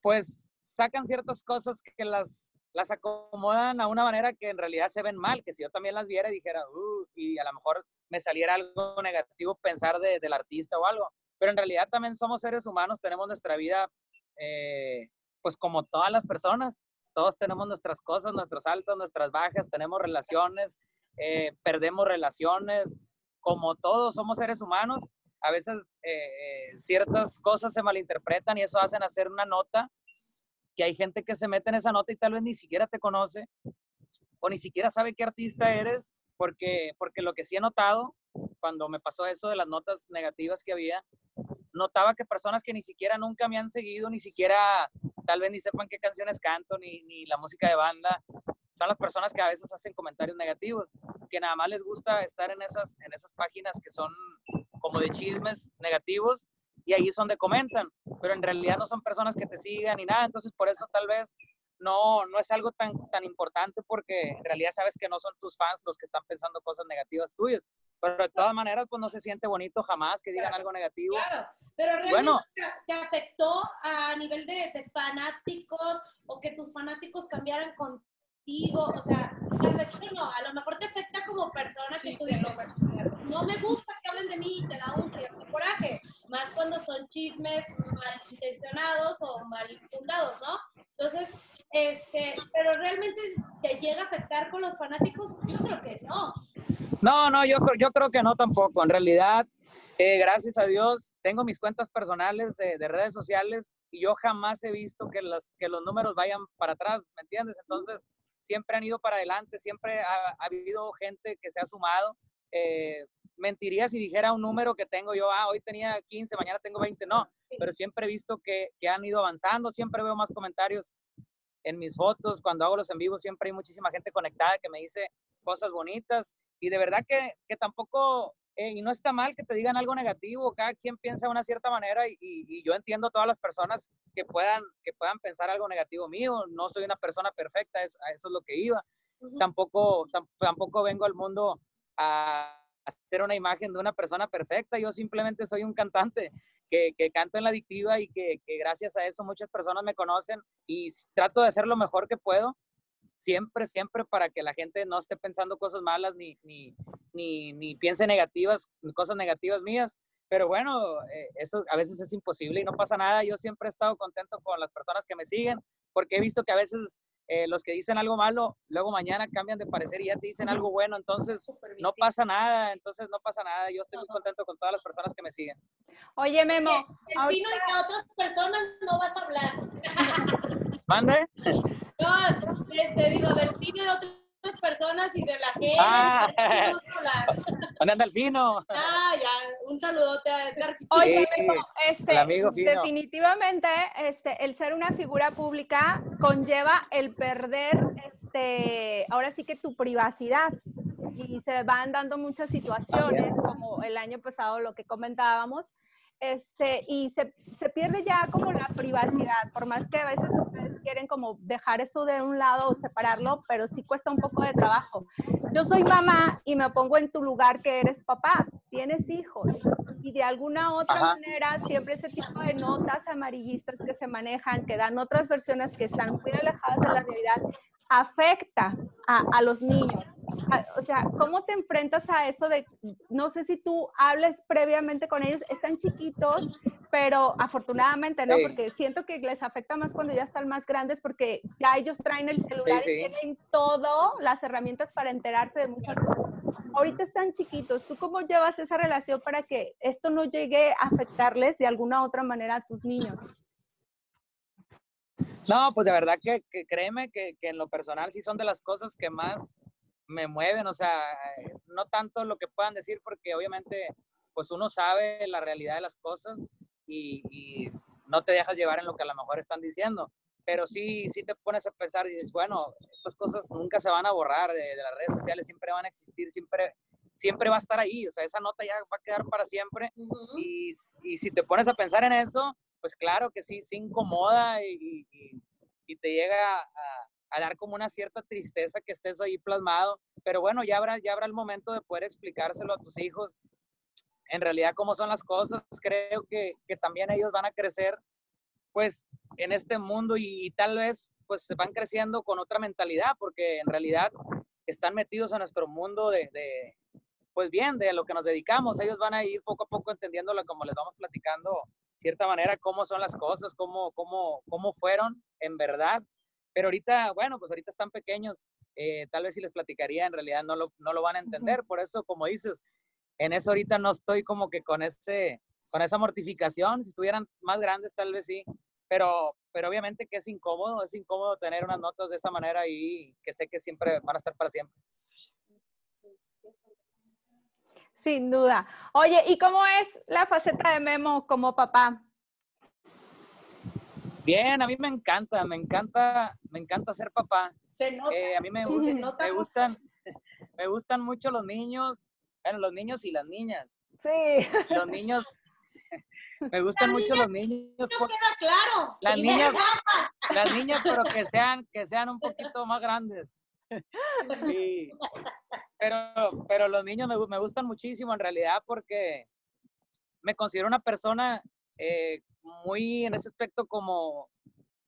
pues sacan ciertas cosas que las, las acomodan a una manera que en realidad se ven mal, que si yo también las viera y dijera, "Uh", y a lo mejor me saliera algo negativo pensar de- del artista o algo, pero en realidad también somos seres humanos, tenemos nuestra vida, eh, pues como todas las personas, todos tenemos nuestras cosas, nuestros altos, nuestras bajas, tenemos relaciones, eh, perdemos relaciones, como todos somos seres humanos, a veces eh, ciertas cosas se malinterpretan y eso hacen hacer una nota que hay gente que se mete en esa nota y tal vez ni siquiera te conoce o ni siquiera sabe qué artista eres, porque, porque lo que sí he notado cuando me pasó eso de las notas negativas que había, notaba que personas que ni siquiera nunca me han seguido, ni siquiera tal vez ni sepan qué canciones canto, ni, ni la música de banda, son las personas que a veces hacen comentarios negativos, que nada más les gusta estar en esas, en esas páginas que son como de chismes negativos y ahí es donde comentan, pero en realidad no son personas que te sigan ni nada, entonces por eso tal vez no, no es algo tan, tan importante porque en realidad sabes que no son tus fans los que están pensando cosas negativas tuyas, pero de todas maneras pues no se siente bonito jamás que digan algo negativo. Claro, pero realmente Bueno. te, afectó a nivel de, de fanáticos o que tus fanáticos cambiaran contigo, o sea, te afectó no, a lo mejor te afecta como persona que tú dices, no me- no me gusta que hablen de mí y te da un cierto coraje, más cuando son chismes malintencionados o mal fundados, ¿no? Entonces, este, pero realmente te llega a afectar con los fanáticos, yo creo que no. No, no, yo, yo creo que no tampoco. En realidad, eh, gracias a Dios, tengo mis cuentas personales de, de, redes sociales y yo jamás he visto que, las, que los números vayan para atrás, ¿me entiendes? Entonces, siempre han ido para adelante, siempre ha, ha habido gente que se ha sumado. Eh, mentiría si dijera un número que tengo yo, ah, hoy tenía 15, mañana tengo 20, no, pero siempre he visto que, que han ido avanzando, siempre veo más comentarios en mis fotos, cuando hago los en vivo, siempre hay muchísima gente conectada que me dice cosas bonitas y de verdad que, que tampoco, eh, y no está mal que te digan algo negativo, cada quien piensa de una cierta manera y, y, y, yo entiendo a todas las personas que puedan, que puedan pensar algo negativo mío, no soy una persona perfecta, eso, eso es lo que iba, uh -huh. tampoco, tampoco vengo al mundo a hacer una imagen de una persona perfecta, yo simplemente soy un cantante que, que canto en la adictiva y que, que, gracias a eso muchas personas me conocen y trato de hacer lo mejor que puedo, siempre, siempre para que la gente no esté pensando cosas malas ni, ni, ni, ni piense negativas, cosas negativas mías. Pero bueno, eh, eso a veces es imposible y no pasa nada. Yo siempre he estado contento con las personas que me siguen porque he visto que a veces eh, los que dicen algo malo, luego mañana cambian de parecer y ya te dicen algo bueno, entonces no pasa nada, entonces no pasa nada. Yo estoy muy contento con todas las personas que me siguen. Oye, Memo. El ahorita... y que a otras personas no vas a hablar. ¿Mande? No, te, te digo, del pino de otras personas y de la gente. Ah, ¿Dónde anda el fino? Ah, ya, un saludote a Edgar. Oye, sí, este, amigo fino. definitivamente, este, el ser una figura pública conlleva el perder, este, ahora sí que tu privacidad. Y se van dando muchas situaciones, como el año pasado lo que comentábamos, este, y se, se, pierde ya como la privacidad, por más que a veces ustedes quieren como dejar eso de un lado o separarlo, pero sí cuesta un poco de trabajo. Yo soy mamá y me pongo en tu lugar que eres papá, tienes hijos y de alguna otra Ajá. manera siempre ese tipo de notas amarillistas que se manejan, que dan otras versiones que están muy alejadas de la realidad, afecta a, a los niños o sea, ¿cómo te enfrentas a eso de, no sé si tú hables previamente con ellos, están chiquitos, pero afortunadamente, ¿no? Sí. Porque siento que les afecta más cuando ya están más grandes porque ya ellos traen el celular sí, sí. y tienen todo, las herramientas para enterarse de muchas cosas. Ahorita están chiquitos, ¿tú cómo llevas esa relación para que esto no llegue a afectarles de alguna otra manera a tus niños? No, pues de verdad que, que créeme que, que en lo personal sí son de las cosas que más me mueven, o sea, no tanto lo que puedan decir, porque obviamente, pues uno sabe la realidad de las cosas y, y, no te dejas llevar en lo que a lo mejor están diciendo, pero sí, sí te pones a pensar y dices, bueno, estas cosas nunca se van a borrar de, de las redes sociales, siempre van a existir, siempre, siempre va a estar ahí, o sea, esa nota ya va a quedar para siempre uh -huh. y, y, si te pones a pensar en eso, pues claro que sí, se incomoda y, te llega a, dar como una cierta tristeza que estés ahí plasmado, pero bueno, ya habrá, ya habrá el momento de poder explicárselo a tus hijos, en realidad cómo son las cosas, creo que, que también ellos van a crecer pues en este mundo y, y, tal vez pues se van creciendo con otra mentalidad, porque en realidad están metidos en nuestro mundo de, de pues bien, de lo que nos dedicamos, ellos van a ir poco a poco entendiéndolo como les vamos platicando, cierta manera, cómo son las cosas, cómo, cómo, cómo fueron en verdad pero ahorita, bueno, pues ahorita están pequeños, eh, tal vez si les platicaría, en realidad no lo, no lo van a entender, uh -huh. por eso, como dices, en eso ahorita no estoy como que con, ese, con esa mortificación, si estuvieran más grandes tal vez sí, pero, pero obviamente que es incómodo, es incómodo tener unas notas de esa manera y que sé que siempre van a estar para siempre. Sin duda. Oye, ¿y cómo es la faceta de Memo como papá? Bien, a mí me encanta, me encanta, me encanta ser papá. Se nota. Eh, a mí me, me, nota me gustan, me gustan mucho los niños, bueno, los niños y las niñas. Sí. Los niños, me gustan la mucho niña, los niños. No queda claro. Las niñas, las niñas, pero que sean, que sean un poquito más grandes. Sí. Pero, pero los niños me, me gustan muchísimo en realidad porque me considero una persona eh, muy en ese aspecto como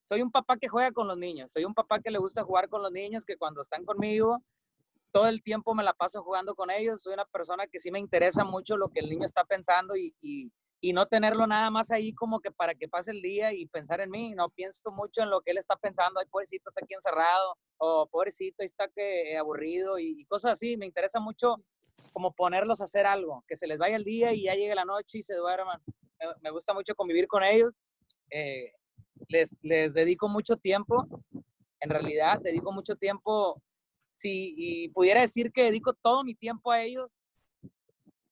soy un papá que juega con los niños, soy un papá que le gusta jugar con los niños, que cuando están conmigo todo el tiempo me la paso jugando con ellos, soy una persona que sí me interesa mucho lo que el niño está pensando y, y, y no tenerlo nada más ahí como que para que pase el día y pensar en mí, no pienso mucho en lo que él está pensando, ay, pobrecito, está aquí encerrado, o pobrecito, está que aburrido y, cosas así, me interesa mucho como ponerlos a hacer algo, que se les vaya el día y ya llegue la noche y se duerman. Me, gusta mucho convivir con ellos, eh, les, les dedico mucho tiempo, en realidad dedico mucho tiempo, si y pudiera decir que dedico todo mi tiempo a ellos,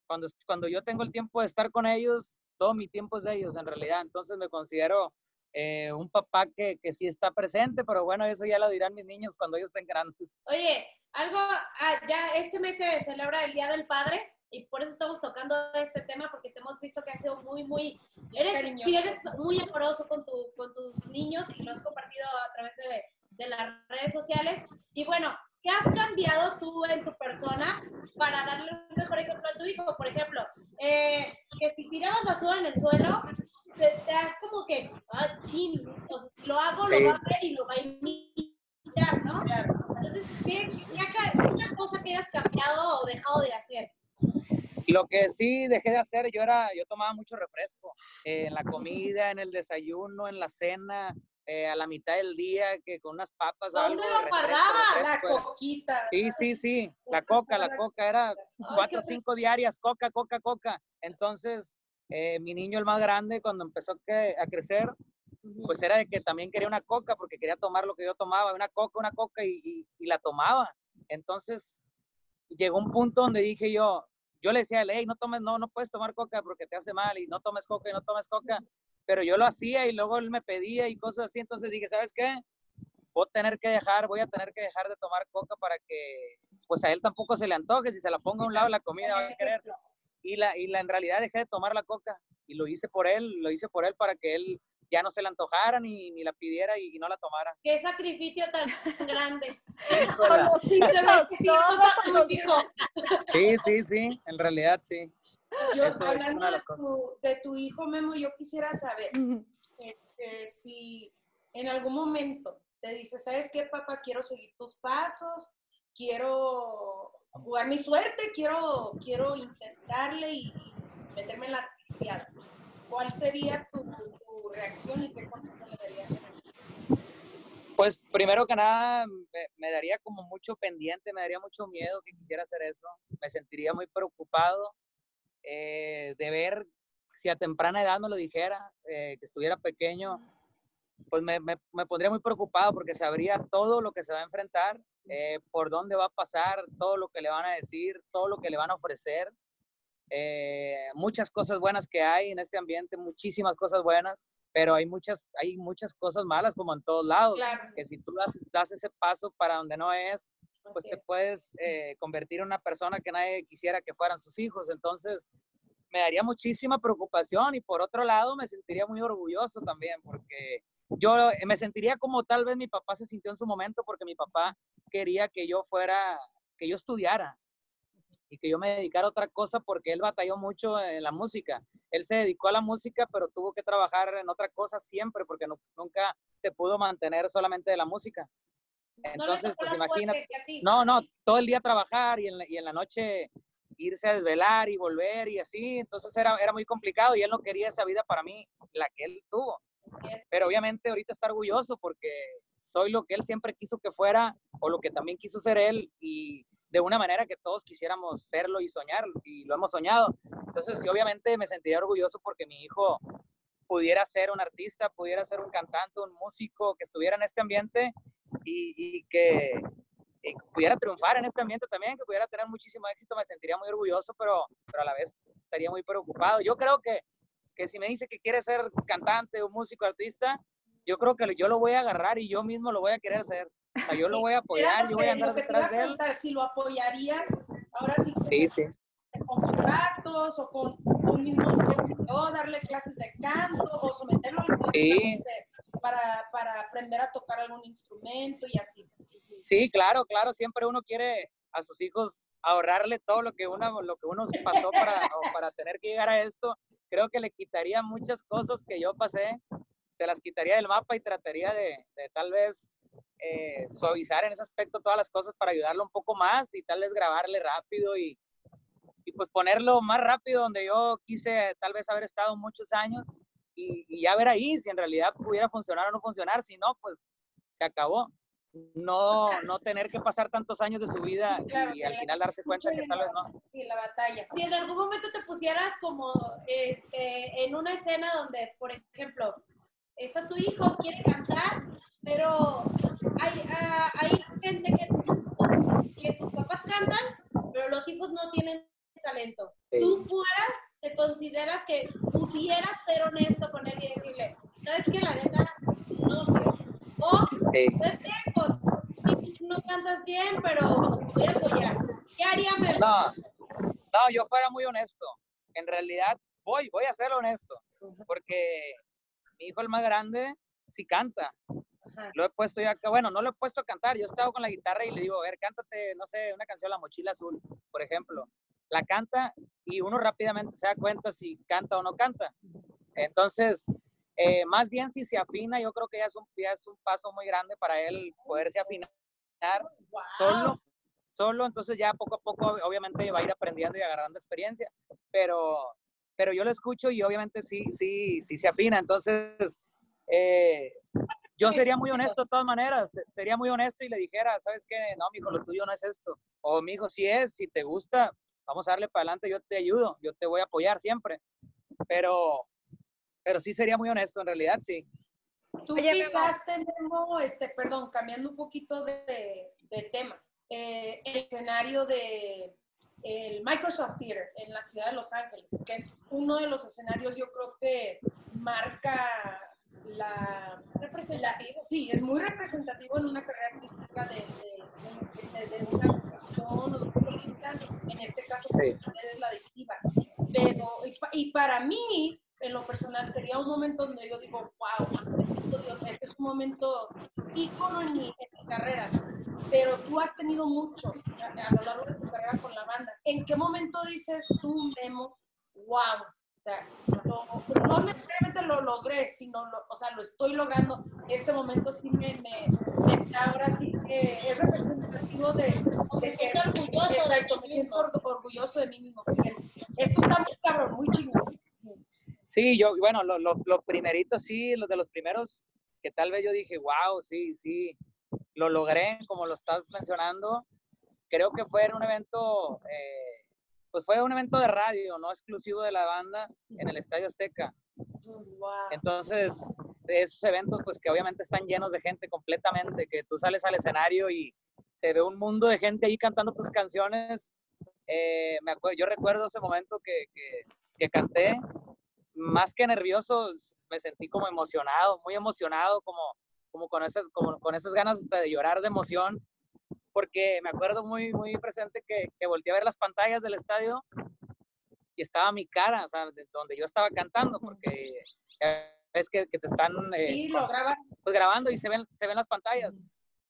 cuando, cuando yo tengo el tiempo de estar con ellos, todo mi tiempo es de ellos en realidad, entonces me considero eh, un papá que, que, sí está presente, pero bueno, eso ya lo dirán mis niños cuando ellos estén grandes. Oye, algo, ah, ya este mes se celebra el Día del Padre y por eso estamos tocando este tema porque te hemos visto que has sido muy, muy, eres, sí, eres muy amoroso con, tu, con tus niños y lo has compartido a través de, de las redes sociales. Y bueno, ¿qué has cambiado tú en tu persona para darle un mejor ejemplo a tu hijo? Por ejemplo, eh, que si tirabas basura en el suelo, te, das como que, ah, chin, si lo hago, lo va a ver y lo va a imitar, ¿no? Entonces, ¿qué, qué, cosa que hayas cambiado o dejado de hacer? Lo que sí dejé de hacer, yo era, yo tomaba mucho refresco eh, en la comida, en el desayuno, en la cena, eh, a la mitad del día que con unas papas. ¿Dónde lo? La coquita. Sí, sí, sí, la coca, la coca, era cuatro o cinco diarias, coca, coca, coca. Entonces, eh, mi niño, el más grande, cuando empezó a crecer, pues era de que también quería una coca porque quería tomar lo que yo tomaba, una coca, una coca y, y, la tomaba. Entonces, llegó un punto donde dije yo, yo le decía a él, no tomes, no, no puedes tomar coca porque te hace mal y no tomes coca y no tomes coca pero yo lo hacía y luego él me pedía y cosas así, entonces dije, ¿sabes qué? Voy a tener que dejar, voy a tener que dejar de tomar coca para que, pues a él tampoco se le antoje, si se la ponga a un lado la comida va a querer. Y la, y la, en realidad dejé de tomar la coca y lo hice por él, lo hice por él para que él ya no se la antojara ni, ni la pidiera y, no la tomara. Qué sacrificio tan grande. sí, sí, sí, en realidad sí. Yo, hablando de tu, hijo Memo, yo quisiera saber este, si en algún momento te dice, ¿sabes qué, papá? Quiero seguir tus pasos, quiero jugar mi suerte, quiero, quiero intentarle y, meterme en la artisteada. ¿Cuál sería tu, reacción y qué consejo le darías? Pues primero que nada me, me, daría como mucho pendiente, me daría mucho miedo que quisiera hacer eso, me sentiría muy preocupado eh, de ver si a temprana edad me lo dijera, eh, que estuviera pequeño, pues me, me, pondría muy preocupado porque sabría todo lo que se va a enfrentar, eh, por dónde va a pasar, todo lo que le van a decir, todo lo que le van a ofrecer. muchas cosas buenas que hay en este ambiente, muchísimas cosas buenas, pero hay muchas, hay muchas cosas malas como en todos lados, que si tú das, das, ese paso para donde no es, pues te puedes eh, convertir en una persona que nadie quisiera que fueran sus hijos. Entonces, me daría muchísima preocupación y por otro lado me sentiría muy orgulloso también porque yo me sentiría como tal vez mi papá se sintió en su momento porque mi papá quería que yo fuera, que yo estudiara y que yo me dedicara a otra cosa porque él batalló mucho en la música. Él se dedicó a la música, pero tuvo que trabajar en otra cosa siempre porque nunca se pudo mantener solamente de la música. Entonces, pues imagínate. No, no, todo el día trabajar y en, la, y en la noche irse a desvelar y volver y así. Entonces era, era muy complicado y él no quería esa vida para mí, la que él tuvo. Pero obviamente ahorita está orgulloso porque soy lo que él siempre quiso que fuera o lo que también quiso ser él y de una manera que todos quisiéramos serlo y soñarlo y lo hemos soñado. Entonces, obviamente me sentiría orgulloso porque mi hijo pudiera ser un artista, pudiera ser un cantante, un músico, que estuviera en este ambiente y, que pudiera triunfar en este ambiente también, que pudiera tener muchísimo éxito, me sentiría muy orgulloso, pero, pero a la vez estaría muy preocupado. Yo creo que, que si me dice que quiere ser cantante o músico, artista, yo creo que yo lo voy a agarrar y yo mismo lo voy a querer ser. yo lo voy a apoyar, yo voy a andar detrás de él. Si lo apoyarías, ahora sí. Sí, sí. Contratos o con un mismo o darle clases de canto o someterlo a sí para, para aprender a tocar algún instrumento y así. Sí, claro, claro, siempre uno quiere a sus hijos ahorrarle todo lo que uno, lo que uno pasó para, para tener que llegar a esto. Creo que le quitaría muchas cosas que yo pasé, se las quitaría del mapa y trataría de, de tal vez eh, suavizar en ese aspecto todas las cosas para ayudarlo un poco más y tal vez grabarle rápido y pues ponerlo más rápido donde yo quise tal vez haber estado muchos años y, y ya ver ahí si en realidad pudiera funcionar o no funcionar, si no, pues se acabó. No, no tener que pasar tantos años de su vida Claro, y al final darse cuenta que tal vez no. Sí, la batalla. Si en algún momento te pusieras como este, en una escena donde, por ejemplo, está tu hijo, quiere cantar, pero hay, ah, hay gente que, que sus papás cantan, pero los hijos no tienen talento. Sí. Tú fueras, te consideras que pudieras ser honesto con él y decirle, ¿sabes qué? La neta, no sé. O, Sí. ¿sabes qué? Pues, no cantas bien, pero voy a apoyar. ¿Qué haría Memo? No, no, yo fuera muy honesto. En realidad, voy, voy a ser honesto, porque mi hijo el más grande sí canta. Ajá. Lo he puesto ya, bueno, no lo he puesto a cantar, yo he estado con la guitarra y le digo, a ver, cántate, no sé, una canción, La Mochila Azul, por ejemplo. La canta y uno rápidamente se da cuenta si canta o no canta. Entonces, eh, más bien si se afina, yo creo que ya es, un, ya es un paso muy grande para él poderse afinar solo, solo, entonces ya poco a poco obviamente va a ir aprendiendo y agarrando experiencia, pero, pero yo lo escucho y obviamente sí, sí, sí se afina, entonces eh, yo sería muy honesto de todas maneras, se- sería muy honesto y le dijera, ¿sabes qué? No, mijo, lo tuyo no es esto, o mijo, si es, si te gusta, vamos a darle para adelante, yo te ayudo, yo te voy a apoyar siempre, pero, pero sí sería muy honesto, en realidad sí. Tú Oye, pisaste, Memo, este, perdón, cambiando un poquito de, de tema, eh, el escenario de el Microsoft Theater en la ciudad de Los Ángeles, que es uno de los escenarios, yo creo que marca la representativa. Sí, es muy representativo en una carrera artística de, de, de- de una actuación o de un solista, en este caso, Sí. es la adictiva. Pero, y, y para mí, en lo personal, sería un momento donde yo digo, wow, este es un momento ícono en mi, en mi carrera. Pero tú has tenido muchos a, a lo largo de tu carrera con la banda. ¿En qué momento dices tú, Memo, wow? O sea, lo- no necesariamente lo logré, sino, lo, o sea, lo estoy logrando. Este momento sí me, me, me- ahora sí que es representativo de, de que, orgulloso de exacto, me siento or- orgulloso de mí mismo. Esto está muy cabrón, muy chingón. Sí, yo, bueno, lo, lo, lo primerito sí, los de los primeros, que tal vez yo dije, wow, sí, sí, lo logré, como lo estás mencionando. Creo que fue en un evento, eh, pues fue un evento de radio, no exclusivo de la banda, en el Estadio Azteca. Entonces, de esos eventos, pues que obviamente están llenos de gente completamente, que tú sales al escenario y se ve un mundo de gente ahí cantando tus canciones. Eh, me acuerdo, yo recuerdo ese momento que, que, que canté, más que nervioso, me sentí como emocionado, muy emocionado, como, como, con, esas, como con esas ganas hasta de llorar de emoción, porque me acuerdo muy, muy presente que, que volteé a ver las pantallas del estadio y estaba mi cara, o sea, de donde yo estaba cantando, porque ves que, que te están eh, Sí, lo graban. pues, grabando y se ven, se ven las pantallas.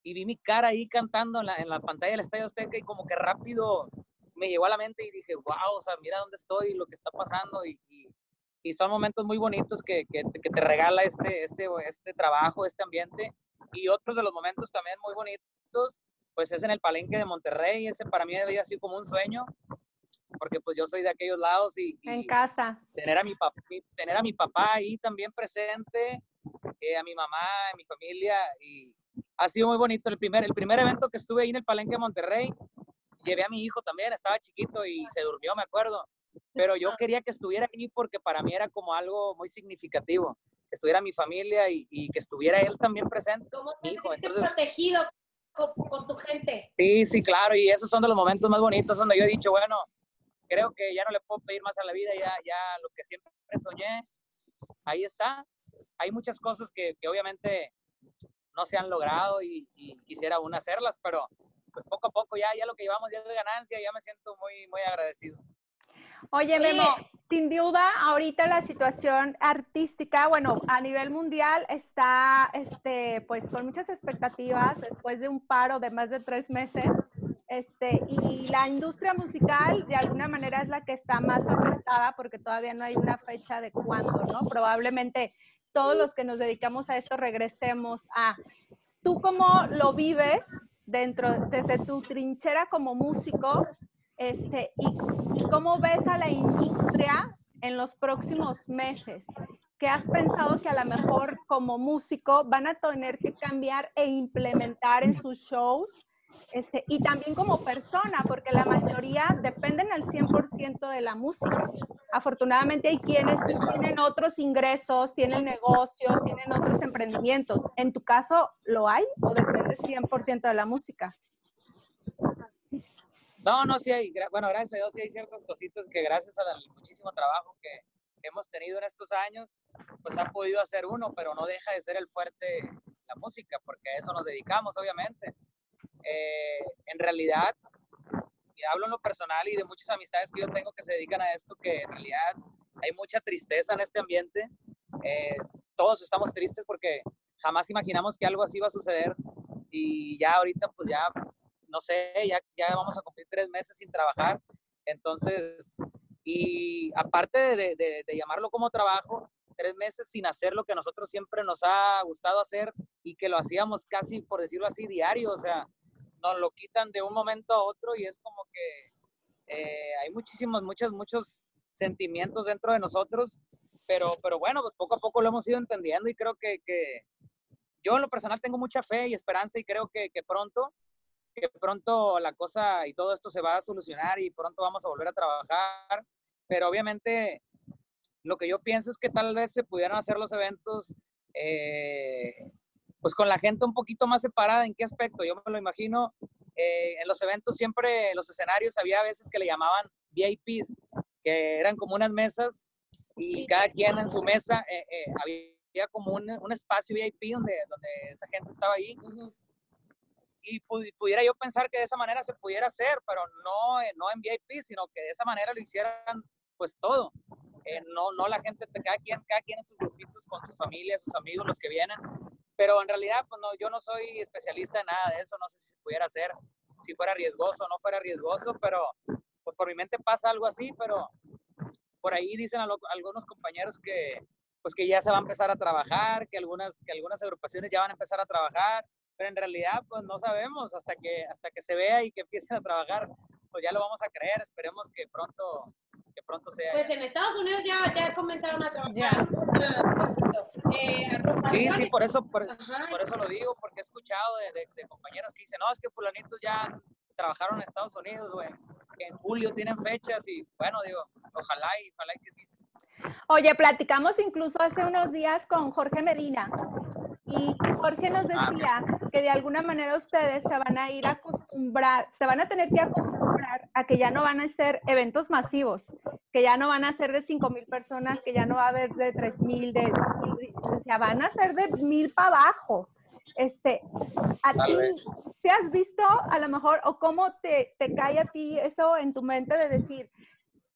Y vi mi cara ahí cantando en la, en la pantalla del Estadio Azteca y como que rápido me llegó a la mente y dije, wow, o sea, mira dónde estoy, lo que está pasando. Y, y, y son momentos muy bonitos que, que, que te regala este, este, este trabajo, este ambiente. Y otros de los momentos también muy bonitos, pues es en el Palenque de Monterrey. Ese para mí había sido como un sueño, porque pues yo soy de aquellos lados y, En y- casa. tener a mi papá, tener a mi papá ahí también presente, eh, a mi mamá, a mi familia y ha sido muy bonito el primer el primer evento que estuve ahí en el Palenque de Monterrey. Llevé a mi hijo también, estaba chiquito y se durmió, me acuerdo. Pero yo quería que estuviera ahí porque para mí era como algo muy significativo, que estuviera mi familia y, y que estuviera él también presente. ¿Cómo Mi hijo, sentirte entonces- protegido con, con tu gente? Sí, sí, claro, y esos son de los momentos más bonitos donde yo he dicho, bueno, creo que ya no le puedo pedir más a la vida, ya, ya lo que siempre soñé, ahí está. Hay muchas cosas que, que obviamente no se han logrado y, y quisiera aún hacerlas, pero pues poco a poco ya, ya lo que llevamos ya de ganancia, ya me siento muy, muy agradecido. Oye. Memo, sin duda, ahorita la situación artística, bueno, a nivel mundial está, este, pues, con muchas expectativas después de un paro de más de tres meses. Este, y la industria musical, de alguna manera, es la que está más afectada porque todavía no hay una fecha de cuándo, ¿no? Probablemente todos los que nos dedicamos a esto regresemos a. ¿Tú cómo lo vives dentro, desde tu trinchera como músico? Este, y, cómo ves a la industria en los próximos meses? ¿Qué has pensado que a lo mejor como músico van a tener que cambiar e implementar en sus shows? Este, y también como persona, porque la mayoría dependen al 100% de la música. Afortunadamente hay quienes tienen otros ingresos, tienen negocios, tienen otros emprendimientos. ¿En tu caso lo hay o depende 100% de la música? No, no, sí hay, bueno, gracias a Dios sí hay ciertas cositas que gracias al muchísimo trabajo que hemos tenido en estos años, pues ha podido hacer uno, pero no deja de ser el fuerte la música, porque a eso nos dedicamos, obviamente. Eh, en realidad, y hablo en lo personal y de muchas amistades que yo tengo que se dedican a esto, que en realidad hay mucha tristeza en este ambiente. Eh, todos estamos tristes porque jamás imaginamos que algo así va a suceder y ya ahorita pues ya no sé, ya, ya vamos a cumplir tres meses sin trabajar. Entonces, y aparte de, de- llamarlo como trabajo, tres meses sin hacer lo que nosotros siempre nos ha gustado hacer y que lo hacíamos casi, por decirlo así, diario. O sea, nos lo quitan de un momento a otro y es como que eh, hay muchísimos, muchos, muchos sentimientos dentro de nosotros. Pero, pero bueno, pues poco a poco lo hemos ido entendiendo y creo que, que yo en lo personal tengo mucha fe y esperanza y creo que pronto que pronto la cosa y todo esto se va a solucionar y pronto vamos a volver a trabajar, pero obviamente lo que yo pienso es que tal vez se pudieran hacer los eventos eh, pues con la gente un poquito más separada. ¿En qué aspecto? Yo me lo imagino, eh, en los eventos siempre, en los escenarios había veces que le llamaban VIPs, que eran como unas mesas y Sí, cada quien en su mesa eh, eh, había como un, un espacio VIP donde, donde esa gente estaba ahí. Y pu- pudiera yo pensar que de esa manera se pudiera hacer, pero no, eh, no en VIP, sino que de esa manera lo hicieran pues todo. Eh, no, no la gente, cada quien, cada quien en sus grupitos con sus familias, sus amigos, los que vienen. Pero en realidad, pues no, yo no soy especialista en nada de eso, no sé si se pudiera hacer, si fuera riesgoso o no fuera riesgoso, pero pues por mi mente pasa algo así, pero por ahí dicen a lo- algunos compañeros que pues que ya se va a empezar a trabajar, que algunas, que algunas agrupaciones ya van a empezar a trabajar, pero en realidad pues no sabemos hasta que hasta que se vea y que empiecen a trabajar pues ya lo vamos a creer esperemos que pronto que pronto sea Pues en Estados Unidos ya, ya comenzaron a trabajar. Ya. Eh, sí sí por eso por, eso lo digo porque he escuchado de, de- de compañeros que dicen no es que fulanitos ya trabajaron en Estados Unidos güey que en julio tienen fechas y bueno digo ojalá y ojalá y que sí Oye, platicamos incluso hace unos días con Jorge Medina y Jorge nos Ah, decía que de alguna manera ustedes se van a ir a acostumbrar, se van a tener que acostumbrar a que ya no van a ser eventos masivos, que ya no van a ser de 5 mil personas, que ya no va a haber de 3 mil, de, o sea, van a ser de mil para abajo. Este, a ti. ¿te has visto a lo mejor o cómo te, te cae a ti eso en tu mente de decir,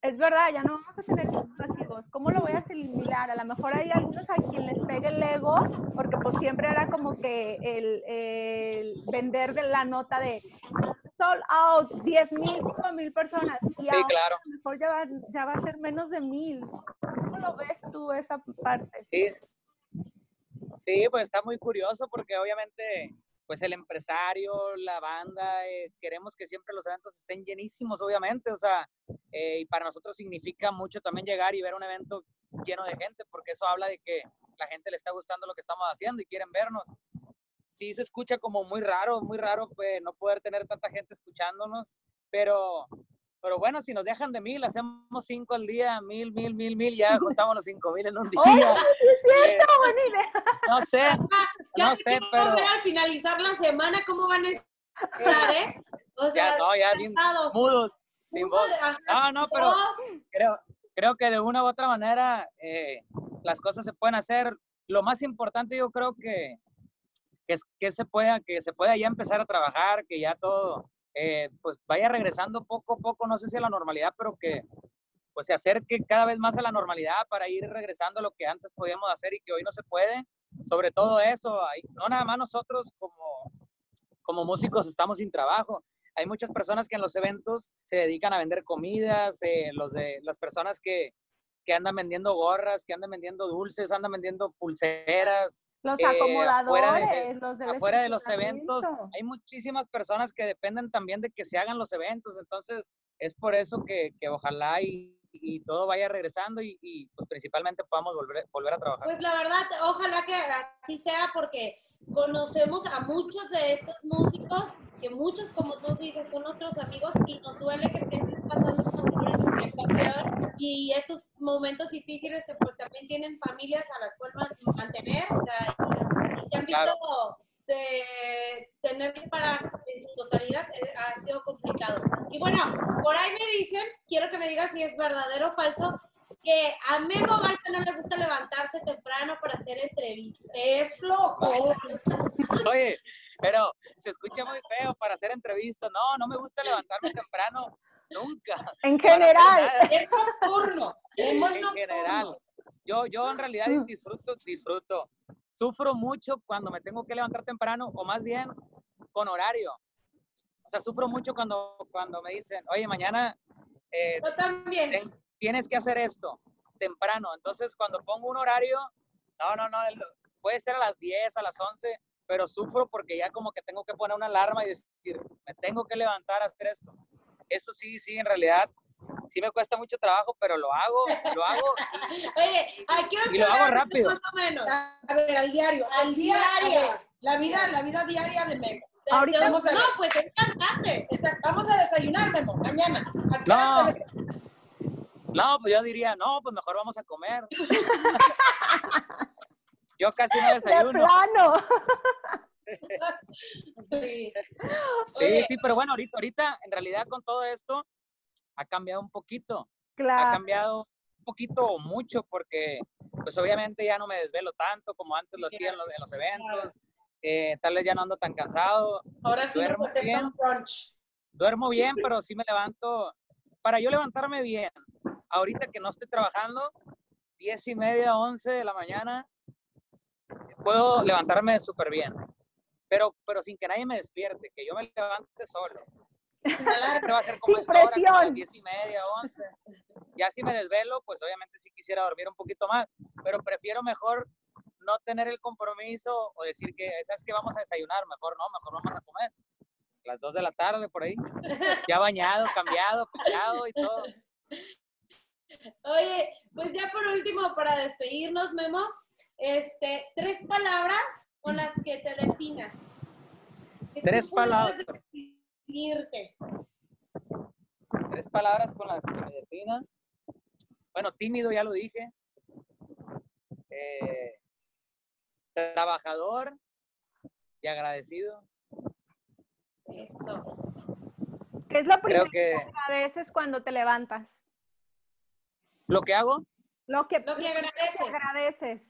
es verdad, ya no vamos a tener masivos. ¿Cómo lo voy a asimilar? A lo mejor hay algunos a quien les pegue el ego, porque pues siempre era como que el, el vender de la nota de sold out, 10 mil, mil personas. Y sí ahora claro a lo mejor ya va, ya va a ser menos de mil. ¿Cómo lo ves tú esa parte? Sí, sí, pues está muy curioso porque obviamente, pues el empresario, la banda, eh, queremos que siempre los eventos estén llenísimos, obviamente, o sea, eh, y para nosotros significa mucho también llegar y ver un evento lleno de gente, porque eso habla de que la gente le está gustando lo que estamos haciendo y quieren vernos. Sí se escucha como muy raro, muy raro pues, no poder tener tanta gente escuchándonos, pero, pero bueno, si nos dejan de mil, hacemos cinco al día, mil, mil, mil, mil, ya juntamos los cinco mil en un día. ¡Oye, es Eh, no sé, Ya no sé, pero ver al finalizar la semana cómo van a estar, ¿eh? O sea, ya no, ya bien mudos, sin voz. No, no, pero creo, creo que de una u otra manera eh, las cosas se pueden hacer. Lo más importante yo creo que, que, es, que se pueda, que se pueda ya empezar a trabajar, que ya todo eh, pues vaya regresando poco a poco, no sé si a la normalidad, pero que pues se acerque cada vez más a la normalidad para ir regresando a lo que antes podíamos hacer y que hoy no se puede. Sobre todo eso, no nada más nosotros como, como músicos estamos sin trabajo. Hay muchas personas que en los eventos se dedican a vender comidas, eh, los de, las personas que, que andan vendiendo gorras, que andan vendiendo dulces, andan vendiendo pulseras, Los eh, afuera acomodadores, de- los afuera de los eventos. Hay muchísimas personas que dependen también de que se hagan los eventos. Entonces, es por eso que, que ojalá y, y todo vaya regresando y, y, pues principalmente podamos volver, volver a trabajar. Pues la verdad, ojalá que así sea porque conocemos a muchos de estos músicos, que muchos, como tú dices, son nuestros amigos y nos duele que estén pasando por y estos momentos difíciles que pues también tienen familias a las cuales mantener, o sea, y que han visto Claro. De tener que parar en su totalidad eh, ha sido complicado. Y bueno, por ahí me dicen, quiero que me digas si es verdadero o falso, que a Memo Barca no le gusta levantarse temprano para hacer entrevistas. Es flojo. Oye, pero se escucha muy feo para hacer entrevistas. No, no me gusta levantarme temprano nunca. En general. Es nocturno. En nocturno. general. Yo, yo en realidad disfruto, disfruto. Sufro mucho cuando me tengo que levantar temprano, o más bien con horario. O sea, sufro mucho cuando, cuando me dicen, oye, mañana eh, Yo también. ten- tienes que hacer esto temprano. Entonces, cuando pongo un horario, no, no, no, puede ser a las 10, a las 11, pero sufro porque ya como que tengo que poner una alarma y decir, me tengo que levantar a hacer esto. Eso sí, sí, en realidad, sí me cuesta mucho trabajo, pero lo hago, lo hago Oye, Y lo hago rápido. más o menos. A ver, al diario. Al diario. ver, la vida, la vida diaria de Memo. Ahorita vamos a no, pues es cantante. Exacto. Vamos a desayunar, Memo, mañana. ¿A qué No. No, pues yo diría, no, pues mejor vamos a comer. Yo casi no de desayuno. plano. Sí. Sí, Oye. sí, pero bueno, ahorita, ahorita, en realidad con todo esto, ha cambiado un poquito. Ha Claro. cambiado un poquito o mucho porque, pues obviamente ya no me desvelo tanto como antes lo hacía en los, en los eventos. Eh, tal vez ya no ando tan cansado. Ahora sí Duermo acepta bien. un brunch. Duermo bien, pero sí me levanto. Para yo levantarme bien, ahorita que no estoy trabajando, diez y media, once de la mañana, puedo levantarme súper bien. Pero, pero sin que nadie me despierte, que yo me levante solo. Siempre va a ser como Sin esta hora, como a las presión. diez y media, once. Ya si me desvelo, pues obviamente sí quisiera dormir un poquito más, pero prefiero mejor no tener el compromiso o decir que, ¿sabes qué? Vamos a desayunar, mejor no, mejor vamos a comer. Las dos de la tarde por ahí. Ya bañado, cambiado, peinado y todo. Oye, pues ya por último, para despedirnos, Memo, este, tres palabras con las que te definas. Que Tres palabras. Definirte. Tres palabras con las que me defina. Bueno, tímido, ya lo dije. Eh, trabajador y agradecido. Eso. ¿Qué es lo Creo primero que que agradeces cuando te levantas? lo que hago, Lo que, Lo que que agradeces. agradeces.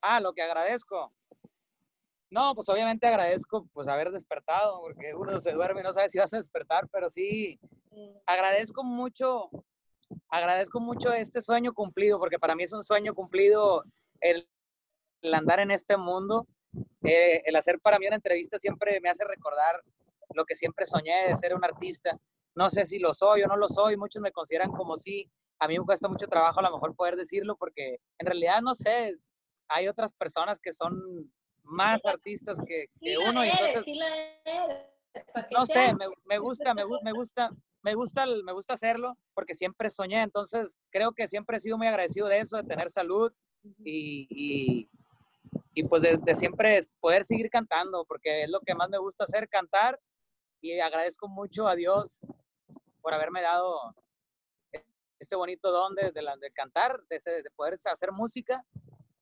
ah, lo que agradezco. No, pues obviamente agradezco pues haber despertado, porque uno se duerme y no sabe si vas a despertar, pero sí, agradezco mucho, agradezco mucho este sueño cumplido, porque para mí es un sueño cumplido el, el andar en este mundo. Eh, el hacer para mí una entrevista siempre me hace recordar lo que siempre soñé de ser un artista. No sé si lo soy o no lo soy, muchos me consideran como sí. A mí me cuesta mucho trabajo a lo mejor poder decirlo porque en realidad no sé, hay otras personas que son más artistas que, Sí que uno y eres, entonces sí la eres. ¿Pa' qué no sé, me, me gusta, me, me gusta, me gusta, me gusta hacerlo porque siempre soñé, entonces creo que siempre he sido muy agradecido de eso, de tener salud y, y, y pues de, de siempre poder seguir cantando, porque es lo que más me gusta hacer, cantar y agradezco mucho a Dios por haberme dado este bonito don de, de, la- de cantar, de, de poder hacer música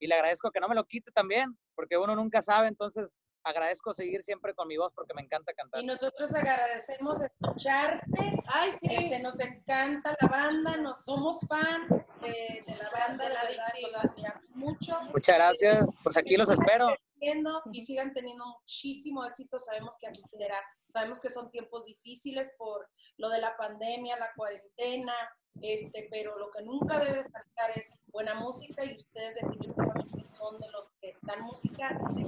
y le agradezco que no me lo quite también, porque uno nunca sabe, entonces agradezco seguir siempre con mi voz porque me encanta cantar. Y nosotros agradecemos escucharte. Ay, sí. Este, nos encanta la banda, nos somos fans de, de la banda, la verdad, los admiramos mucho. Muchas gracias. Pues aquí los espero. Creciendo Y sigan teniendo muchísimo éxito, sabemos que así será. Sabemos que son tiempos difíciles por lo de la pandemia, la cuarentena, este, pero lo que nunca debe faltar es buena música y ustedes definitivamente son de los que dan música de.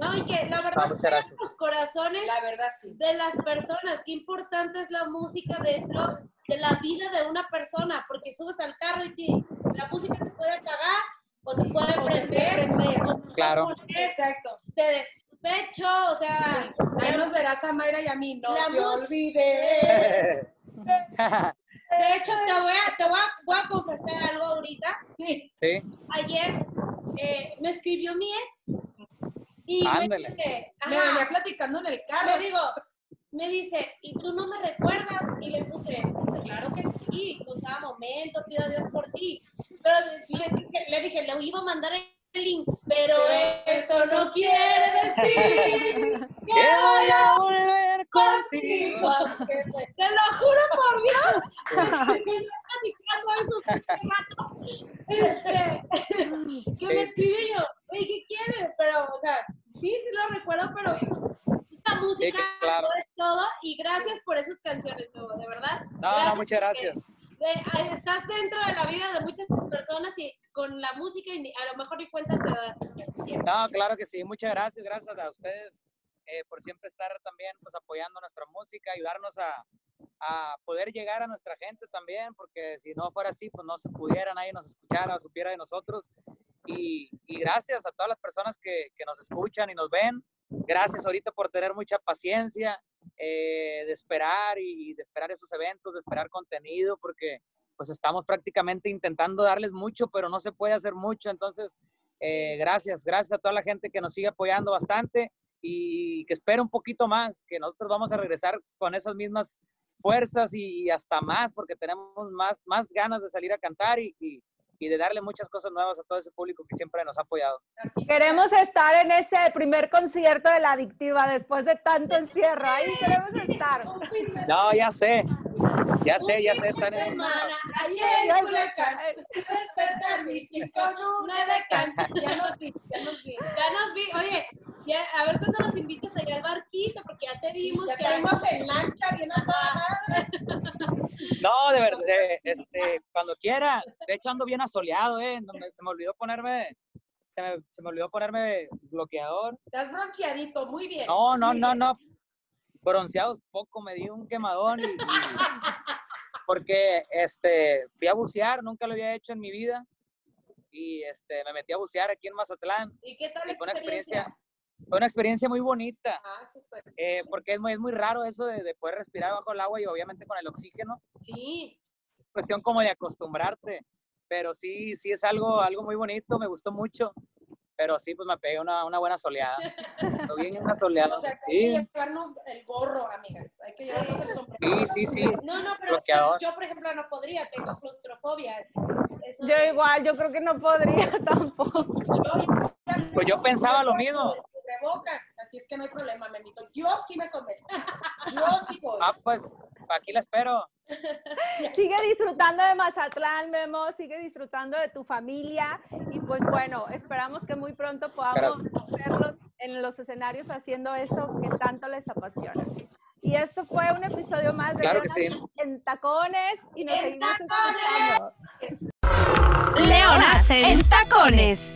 No, y que la Ah, verdad, gracias. los corazones La verdad sí. de las personas. Qué importante es la música dentro de la vida de una persona, porque subes al carro y te- la música te puede apagar o te puede prender. Prender. o te puede Claro. poner, Exacto. te des- pecho, o sea, Sí. Ahí nos verás a Mayra y a mí, no La te olvidé. de hecho te voy a, te voy a, voy a confesar algo ahorita. Sí. sí, Ayer eh, me escribió mi ex y me dice, Me venía platicando en el carro. le digo, me dice, ¿y tú no me recuerdas? Y le puse, claro que sí, con cada momento, pido a Dios por ti. Pero le dije, le, dije, le iba a mandar el link, pero eso no quiere decir que voy a volver contigo. Te lo juro por Dios. Platicando eso. Este, que me escribió y yo, oye, ¿qué quieres? Pero, o sea, sí, sí lo recuerdo, pero música claro. no es todo. Y gracias por esas canciones, de verdad. No, no, muchas gracias. de- estás dentro de la vida de muchas personas y con la música y a lo mejor ni cuenta te es. No, claro que sí, muchas gracias, gracias a ustedes eh, por siempre estar también pues apoyando nuestra música, ayudarnos a, a poder llegar a nuestra gente también, porque si no fuera así, pues no se pudiera, nadie nos escuchara, supiera de nosotros. Y, y gracias a todas las personas que, que nos escuchan y nos ven. Gracias ahorita por tener mucha paciencia eh, de esperar y de esperar esos eventos, de esperar contenido, porque pues estamos prácticamente intentando darles mucho, pero no se puede hacer mucho. Entonces, eh, gracias, gracias a toda la gente que nos sigue apoyando bastante y que espera un poquito más, que nosotros vamos a regresar con esas mismas fuerzas y hasta más, porque tenemos más, más ganas de salir a cantar y, y- y de darle muchas cosas nuevas a todo ese público que siempre nos ha apoyado. Queremos estar en ese primer concierto de la adictiva después de tanto encierro. Ahí queremos estar. No, ya sé, ya sé, ya sé, están en... ayer Culiacán, despertar mi chico, una de can. Ya nos vi, ya nos vi. Ya nos vi, oye, ya, a ver cuándo nos invitas allá al barquito, porque ya te vimos Ya que caímos en lancha, bien amada. No, de verdad, eh, este, cuando quiera. De hecho, ando bien asoleado, ¿eh? No me- se me olvidó ponerme, se me, se me olvidó ponerme bloqueador. Estás bronceadito, muy bien. No, no, no, bien. no. Bronceado poco, me di un quemadón. y- y- porque este, fui a bucear, nunca lo había hecho en mi vida. Y este, me metí a bucear aquí en Mazatlán. ¿Y qué tal la Y fue una experiencia? experiencia, fue una experiencia muy bonita. Ah, súper. eh, porque es muy, es muy raro eso de, de poder respirar bajo el agua y obviamente con el oxígeno. Sí, Es cuestión como de acostumbrarte. Pero sí, sí es algo, algo muy bonito, me gustó mucho. Pero sí, pues me pegué una, una buena soleada. Lo bien una soleada. O sea, que hay que Sí, llevarnos el gorro, amigas. Hay que llevarnos el sombrero. sí, sí, sí. no, no, pero Bloqueador. yo, por ejemplo, no podría, tengo claustrofobia. Eso Yo de- igual, yo creo que no podría tampoco. Yo, Pues yo pensaba lo mismo. de cubrebocas, así es que no hay problema, Memito. Yo sí me someto. Yo sí voy. Ah, pues aquí la espero. Sigue disfrutando de Mazatlán, Memo, sigue disfrutando de tu familia y pues bueno, esperamos que muy pronto podamos verlos en los escenarios haciendo eso que tanto les apasiona. Y esto fue un episodio más de Claro que Leonas sí. en Tacones y nos ¡En seguimos tacones! escuchando. Leonas en tacones.